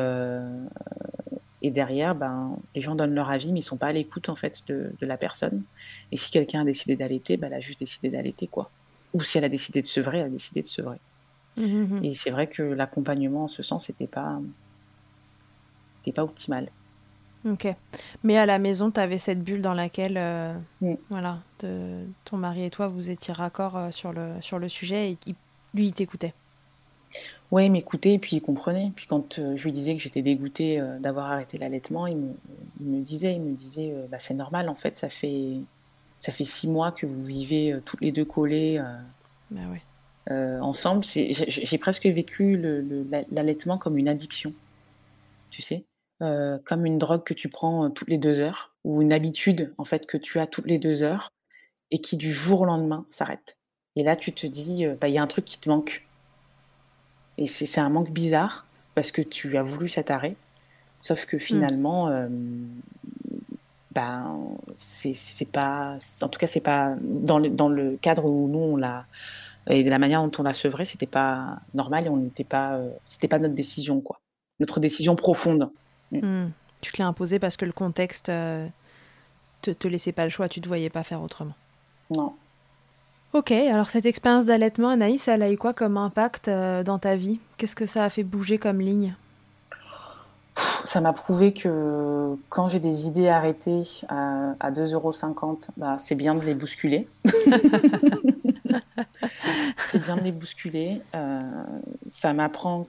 et derrière, ben, les gens donnent leur avis, mais ils sont pas à l'écoute en fait de, la personne. Et si quelqu'un a décidé d'allaiter, ben, elle a juste décidé d'allaiter quoi. Ou si elle a décidé de sevrer, elle a décidé de sevrer. Mmh, mmh, mmh. Et c'est vrai que l'accompagnement en ce sens n'était pas, pas optimal. Ok. Mais à la maison, tu avais cette bulle dans laquelle euh, voilà, ton mari et toi, vous étiez raccord euh, sur, le, sur le sujet et lui, il t'écoutait. Oui, il m'écoutait et puis il comprenait. Puis quand euh, je lui disais que j'étais dégoûtée euh, d'avoir arrêté l'allaitement, il me, disait, il me disait, euh, bah, c'est normal en fait, ça fait ça fait six mois que vous vivez toutes les deux collées bah ensemble. J'ai presque vécu l'allaitement comme une addiction, tu sais, comme une drogue que tu prends toutes les deux heures ou une habitude en fait que tu as toutes les deux heures et qui du jour au lendemain s'arrête. Et là, tu te dis, bah, il y a un truc qui te manque et c'est un manque bizarre parce que tu as voulu cet arrêt, sauf que finalement, mm. euh, ben, c'est pas, en tout cas, c'est pas dans le, dans le cadre où nous on l'a et de la manière dont on l'a sevré, c'était pas normal et on n'était pas, euh, c'était pas notre décision quoi, notre décision profonde. Mm. Mm. Tu te l'as imposé parce que le contexte euh, te, te laissait pas le choix, tu te voyais pas faire autrement. Non. Ok, alors cette expérience d'allaitement, Anaïs, elle a eu quoi comme impact euh, dans ta vie? Qu'est-ce que ça a fait bouger comme ligne? Ça m'a prouvé que quand j'ai des idées arrêtées à, à 2,50€, bah, c'est bien de les bousculer. c'est bien de les bousculer. Euh, ça m'apprend,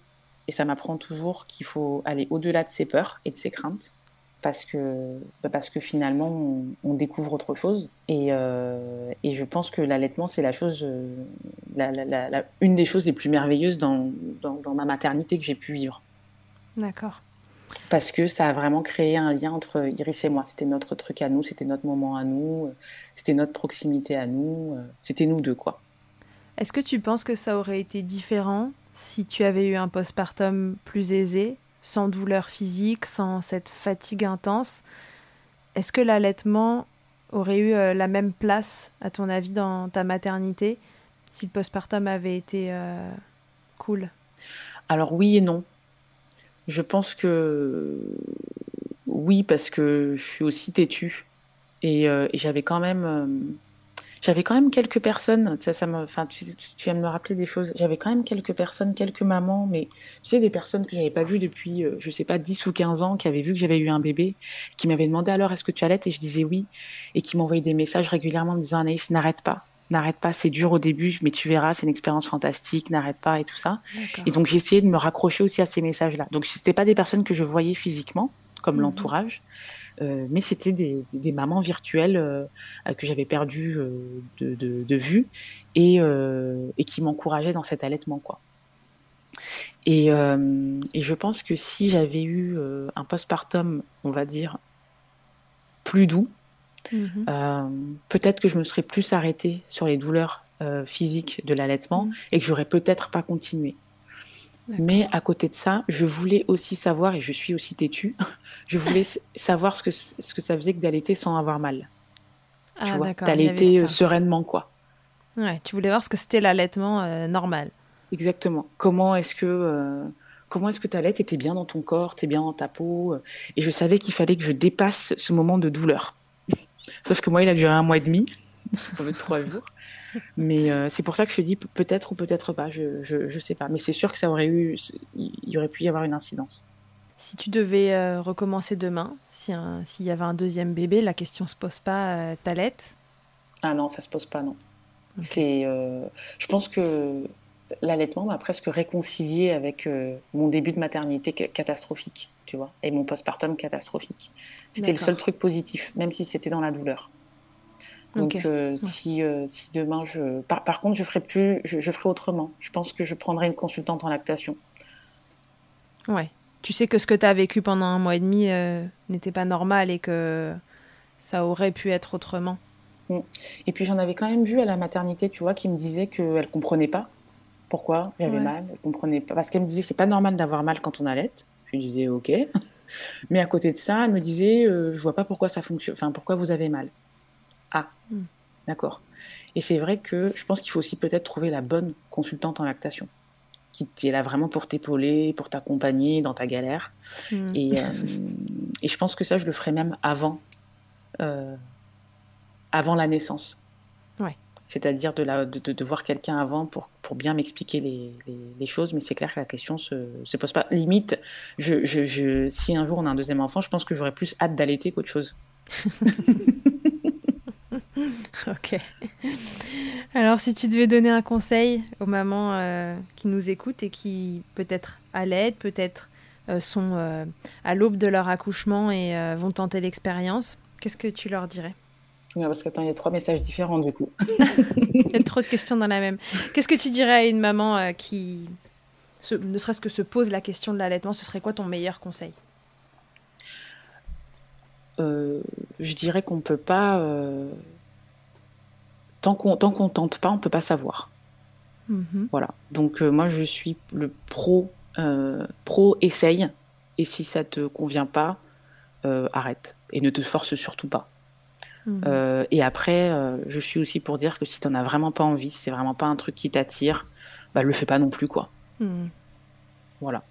et ça m'apprend toujours qu'il faut aller au-delà de ses peurs et de ses craintes parce que, bah, parce que finalement, on, découvre autre chose. Et, euh, et je pense que l'allaitement, c'est la chose, euh, la, une des choses les plus merveilleuses dans, dans, ma maternité que j'ai pu vivre. D'accord. Parce que ça a vraiment créé un lien entre Iris et moi. C'était notre truc à nous, c'était notre moment à nous, c'était notre proximité à nous, c'était nous deux, quoi. Est-ce que tu penses que ça aurait été différent si tu avais eu un postpartum plus aisé sans douleur physique, sans cette fatigue intense. Est-ce que l'allaitement aurait eu euh, la même place, à ton avis, dans ta maternité, si le postpartum avait été euh, cool? Alors oui et non. Je pense que oui, parce que je suis aussi têtue. Et, euh, et j'avais quand même j'avais quand même quelques personnes, ça, ça me, enfin, tu, tu, viens de me rappeler des choses. J'avais quand même quelques personnes, quelques mamans, mais tu sais, des personnes que j'avais pas vues depuis, euh, je sais pas, 10 ou 15 ans, qui avaient vu que j'avais eu un bébé, qui m'avaient demandé alors est-ce que tu allaites? Et je disais oui, et qui m'envoyaient des messages régulièrement en me disant Anaïs, n'arrête pas, n'arrête pas, c'est dur au début, mais tu verras, c'est une expérience fantastique, n'arrête pas et tout ça. Et donc essayé de me raccrocher aussi à ces messages-là. Donc c'était pas des personnes que je voyais physiquement, comme mmh l'entourage, mais c'était des, des, mamans virtuelles euh, que j'avais perdues euh, de, de, de, vue et, et qui m'encourageaient dans cet allaitement quoi. Et, et je pense que si j'avais eu un postpartum, on va dire, plus doux, mmh peut-être que je me serais plus arrêtée sur les douleurs physiques de l'allaitement mmh. et que j'aurais peut-être pas continué. Mais à côté de ça, je voulais aussi savoir, et je suis aussi têtue, je voulais savoir ce que, ce que ça faisait que d'allaiter sans avoir mal. Ah, tu vois, d'allaiter euh, sereinement, quoi. Ouais, tu voulais voir ce que c'était l'allaitement euh, normal. Exactement. Comment est-ce que euh, comment est-ce que tu allaites bien dans ton corps, t'es bien dans ta peau. Et je savais qu'il fallait que je dépasse ce moment de douleur. Sauf que moi, il a duré un mois et demi, trois jours. Mais euh, c'est pour ça que je dis peut-être ou peut-être pas, je, je, sais pas. Mais c'est sûr que ça aurait eu, il y aurait pu y avoir une incidence. Si tu devais euh, recommencer demain, s'il y avait un deuxième bébé, la question se pose pas, euh, t'allaites Ah non, ça se pose pas, non. C'est, euh, je pense que l'allaitement m'a presque réconcilié avec mon début de maternité catastrophique, tu vois, et mon postpartum catastrophique. C'était le seul truc positif, même si c'était dans la douleur. Donc euh, si, si demain je, par, contre, je ferai plus, je, je, ferai autrement. Je pense que je prendrai une consultante en lactation. Ouais. Tu sais que ce que tu as vécu pendant un mois et demi n'était pas normal et que ça aurait pu être autrement. Mm. Et puis j'en avais quand même vu à la maternité, tu vois, qui me disait qu'elle comprenait pas pourquoi j'avais mal. Elle comprenait pas parce qu'elle me disait que c'est pas normal d'avoir mal quand on allait. Je lui disais ok, mais à côté de ça, elle me disait euh, je vois pas pourquoi ça fonctionne, enfin pourquoi vous avez mal. Ah, d'accord. Et c'est vrai que je pense qu'il faut aussi peut-être trouver la bonne consultante en lactation qui est là vraiment pour t'épauler, pour t'accompagner dans ta galère. Mm. Et, euh, et, je pense que ça, je le ferai même avant euh, avant la naissance. Ouais. C'est-à-dire de, la, de, de, voir quelqu'un avant pour, pour bien m'expliquer les, les, choses, mais c'est clair que la question se, se pose pas. Limite, je, je, je, si un jour on a un deuxième enfant, je pense que j'aurais plus hâte d'allaiter qu'autre chose. ok. Alors, si tu devais donner un conseil aux mamans euh, qui nous écoutent et qui peut-être allaitent, peut-être euh, sont euh, à l'aube de leur accouchement et vont tenter l'expérience, qu'est-ce que tu leur dirais? Parce qu'attends, il y a trois messages différents du coup. il y a trop de questions dans la même. Qu'est-ce que tu dirais à une maman qui, ne serait-ce que se pose la question de l'allaitement Ce serait quoi ton meilleur conseil? Je dirais qu'on ne peut pas. Euh, tant qu'on tant qu'on tente pas, on ne peut pas savoir. Mm-hmm. Voilà. Donc moi, je suis le pro pro essaye. Et si ça te convient pas, arrête et ne te force surtout pas. Mhm. Euh, et après, euh, je suis aussi pour dire que si tu n'en as vraiment pas envie, si c'est vraiment pas un truc qui t'attire, bah le fais pas non plus quoi. Mhm. Voilà.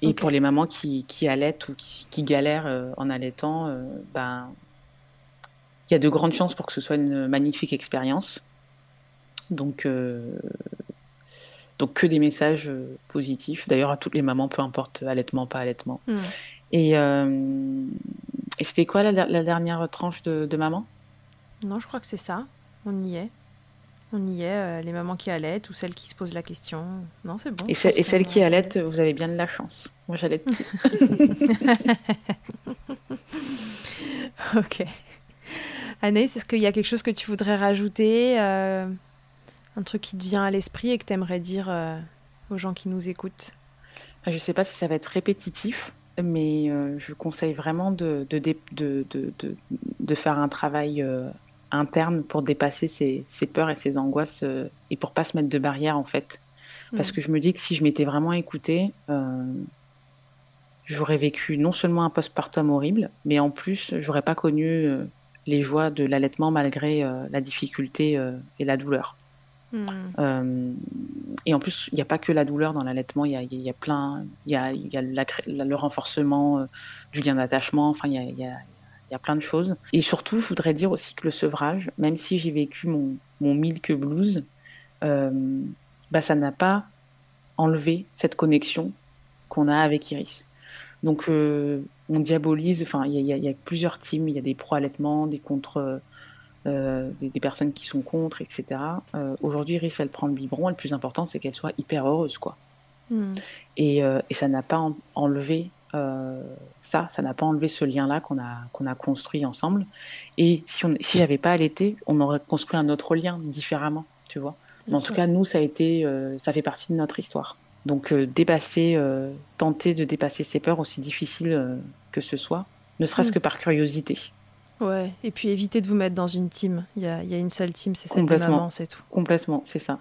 Et pour les mamans qui, qui allaitent ou qui, galèrent euh, en allaitant, ben il y a de grandes chances pour que ce soit une magnifique expérience. Donc donc que des messages positifs. D'ailleurs à toutes les mamans, peu importe allaitement pas allaitement. Mhm. Et et c'était quoi la, dernière tranche de, maman? Non, je crois que c'est ça. On y est. On y est, euh, les mamans qui allaitent ou celles qui se posent la question. Non, c'est bon. Et, celles qui allaitent, vous avez bien de la chance. Moi, j'allais tout. ok. Anaïs, est-ce qu'il y a quelque chose que tu voudrais rajouter euh, Un truc qui te vient à l'esprit et que tu aimerais dire euh, aux gens qui nous écoutent? Je ne sais pas si ça va être répétitif, mais euh, je conseille vraiment de, de, de, de faire un travail interne pour dépasser ses, peurs et ses angoisses et pour pas se mettre de barrières en fait. Parce mm. que je me dis que si je m'étais vraiment écoutée, j'aurais vécu non seulement un postpartum horrible, mais en plus, j'aurais pas connu les joies de l'allaitement malgré la difficulté et la douleur. Hmm. Euh, et en plus, il n'y a pas que la douleur dans l'allaitement, il y a, y a, plein, il y a, y a le renforcement euh, du lien d'attachement, enfin, il y a, y, a, y a, plein de choses. Et surtout, je voudrais dire aussi que le sevrage, même si j'ai vécu mon, mon milk blues, euh, bah, ça n'a pas enlevé cette connexion qu'on a avec Iris. Donc, euh, on diabolise, enfin, il y, y a, plusieurs teams, il y a des pro-allaitements, des contre euh, des, personnes qui sont contre, etc. Euh, aujourd'hui, Iris, elle prend le biberon. le plus important, c'est qu'elle soit hyper heureuse, quoi. Hmm. Et, euh, et, ça n'a pas enlevé ça, ça n'a pas enlevé ce lien-là qu'on a, qu'on a construit ensemble. Et si, on, si j'avais pas allaité, on aurait construit un autre lien différemment, tu vois. Mais en tout cas, nous, ça a été, ça fait partie de notre histoire. Donc, dépasser, tenter de dépasser ces peurs, aussi difficiles que ce soit, ne serait-ce hmm. que par curiosité. Ouais, et puis éviter de vous mettre dans une team. Il y a, y a une seule team, c'est celle de maman, c'est tout. Complètement, c'est ça.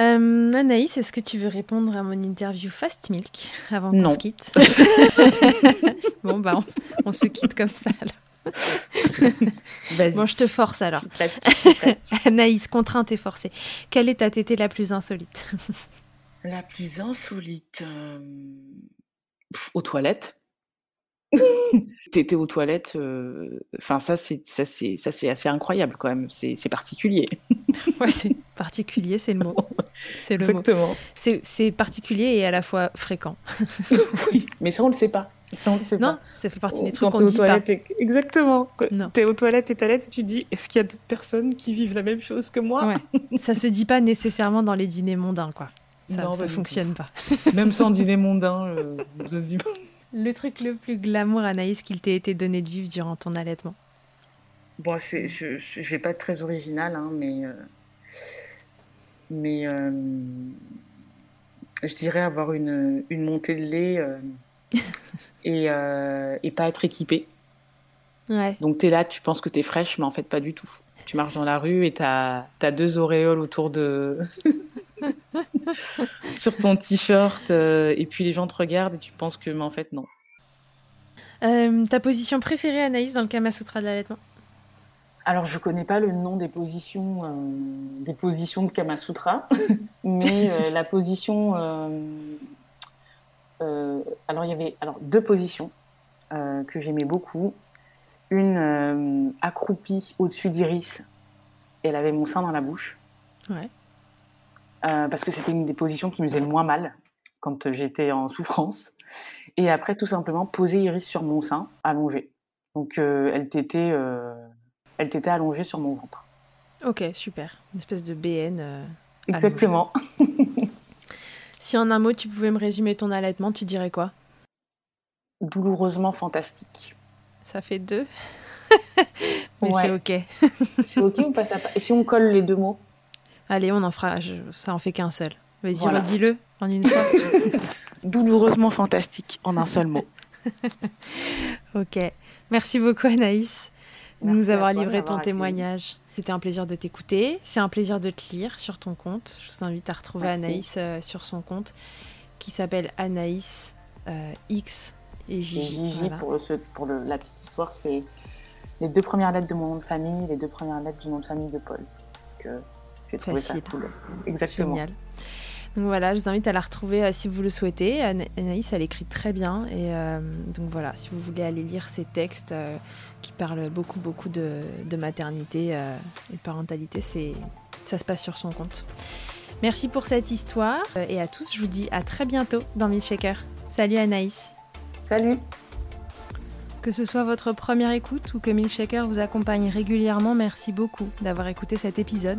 Euh, Anaïs, est-ce que tu veux répondre à mon interview Fast Milk avant qu'on se quitte Bon, bah, on, se quitte comme ça alors. bon, je te force alors. Anaïs, contrainte et forcée. Quelle est ta tétée la plus insolite? La plus insolite euh, Aux toilettes. T'étais aux toilettes, euh, enfin ça c'est ça c'est ça c'est assez incroyable quand même, c'est particulier. ouais, c'est particulier, c'est le mot. C'est le Exactement. C'est particulier et à la fois fréquent. oui, mais ça on le sait pas. Non, c'est Non, pas. ça fait partie des Quand trucs qu'on t'es aux dit pas. toilettes, et- exactement. Non. T'es aux toilettes et et tu dis, est-ce qu'il y a d'autres personnes qui vivent la même chose que moi? Ouais. ça se dit pas nécessairement dans les dîners mondains, quoi. Ça, Non, ça pas du fonctionne pas. Même sans dîner mondain, euh, ça se dit pas. Le truc le plus glamour, Anaïs, qu'il t'ait été donné de vivre durant ton allaitement? Bon, c'est, je, je vais pas être très original, hein, mais, euh, mais euh, je dirais avoir une, une montée de lait euh, et, euh, et pas être équipé. Ouais. Donc tu es là, tu penses que tu es fraîche, mais en fait pas du tout. Tu marches dans la rue et tu as, deux auréoles autour de... sur ton t-shirt, euh, et puis les gens te regardent et tu penses que, mais en fait non. Euh, ta position préférée, Anaïs, dans le Kama Sutra de l'allaitement? Alors, je connais pas le nom des positions, euh, des positions de Kama Sutra, mais euh, la position. euh, euh, alors, il y avait alors, deux positions euh, que j'aimais beaucoup. Une euh, accroupie au-dessus d'Iris, et elle avait mon sein dans la bouche, Ouais. Euh, parce que c'était une des positions qui me faisait le moins mal quand j'étais en souffrance. Et après, tout simplement, poser Iris sur mon sein, allongée. Donc, euh, elle t'était. euh, elle t'était allongée sur mon ventre. Ok, super. Une espèce de BN. euh. Exactement. Si en un mot, tu pouvais me résumer ton allaitement, tu dirais quoi? Douloureusement fantastique. Ça fait deux. Mais Ouais. c'est ok. C'est ok ou pas? Ça Et si on colle les deux mots? Allez, on en fera. je- Ça en fait qu'un seul. Vas-y, Voilà. redis-le en une fois. Douloureusement fantastique, en un seul mot. ok. Merci beaucoup, Anaïs, de nous avoir livré ton témoignage. C'était un plaisir de t'écouter. C'est un plaisir de te lire sur ton compte. Je vous invite à retrouver Merci. Anaïs euh, sur son compte qui s'appelle Anaïs euh, X et Et Gigi. Voilà. pour, le, ce- pour le- la petite histoire, c'est les deux premières lettres de mon nom de famille, les deux premières lettres du nom de famille de Paul. Donc, euh, j'ai trouvé ça Facile. cool. Exactement. Génial. Donc voilà, je vous invite à la retrouver euh, si vous le souhaitez. Ana- Anaïs, elle écrit très bien. Et euh, donc voilà, si vous voulez aller lire ses textes euh, qui parlent beaucoup, beaucoup de, de maternité et de parentalité, ça se passe sur son compte. Merci pour cette histoire. Et à tous, je vous dis à très bientôt dans Milkshaker. Salut Anaïs. Salut Que ce soit votre première écoute ou que Milkshaker vous accompagne régulièrement, merci beaucoup d'avoir écouté cet épisode.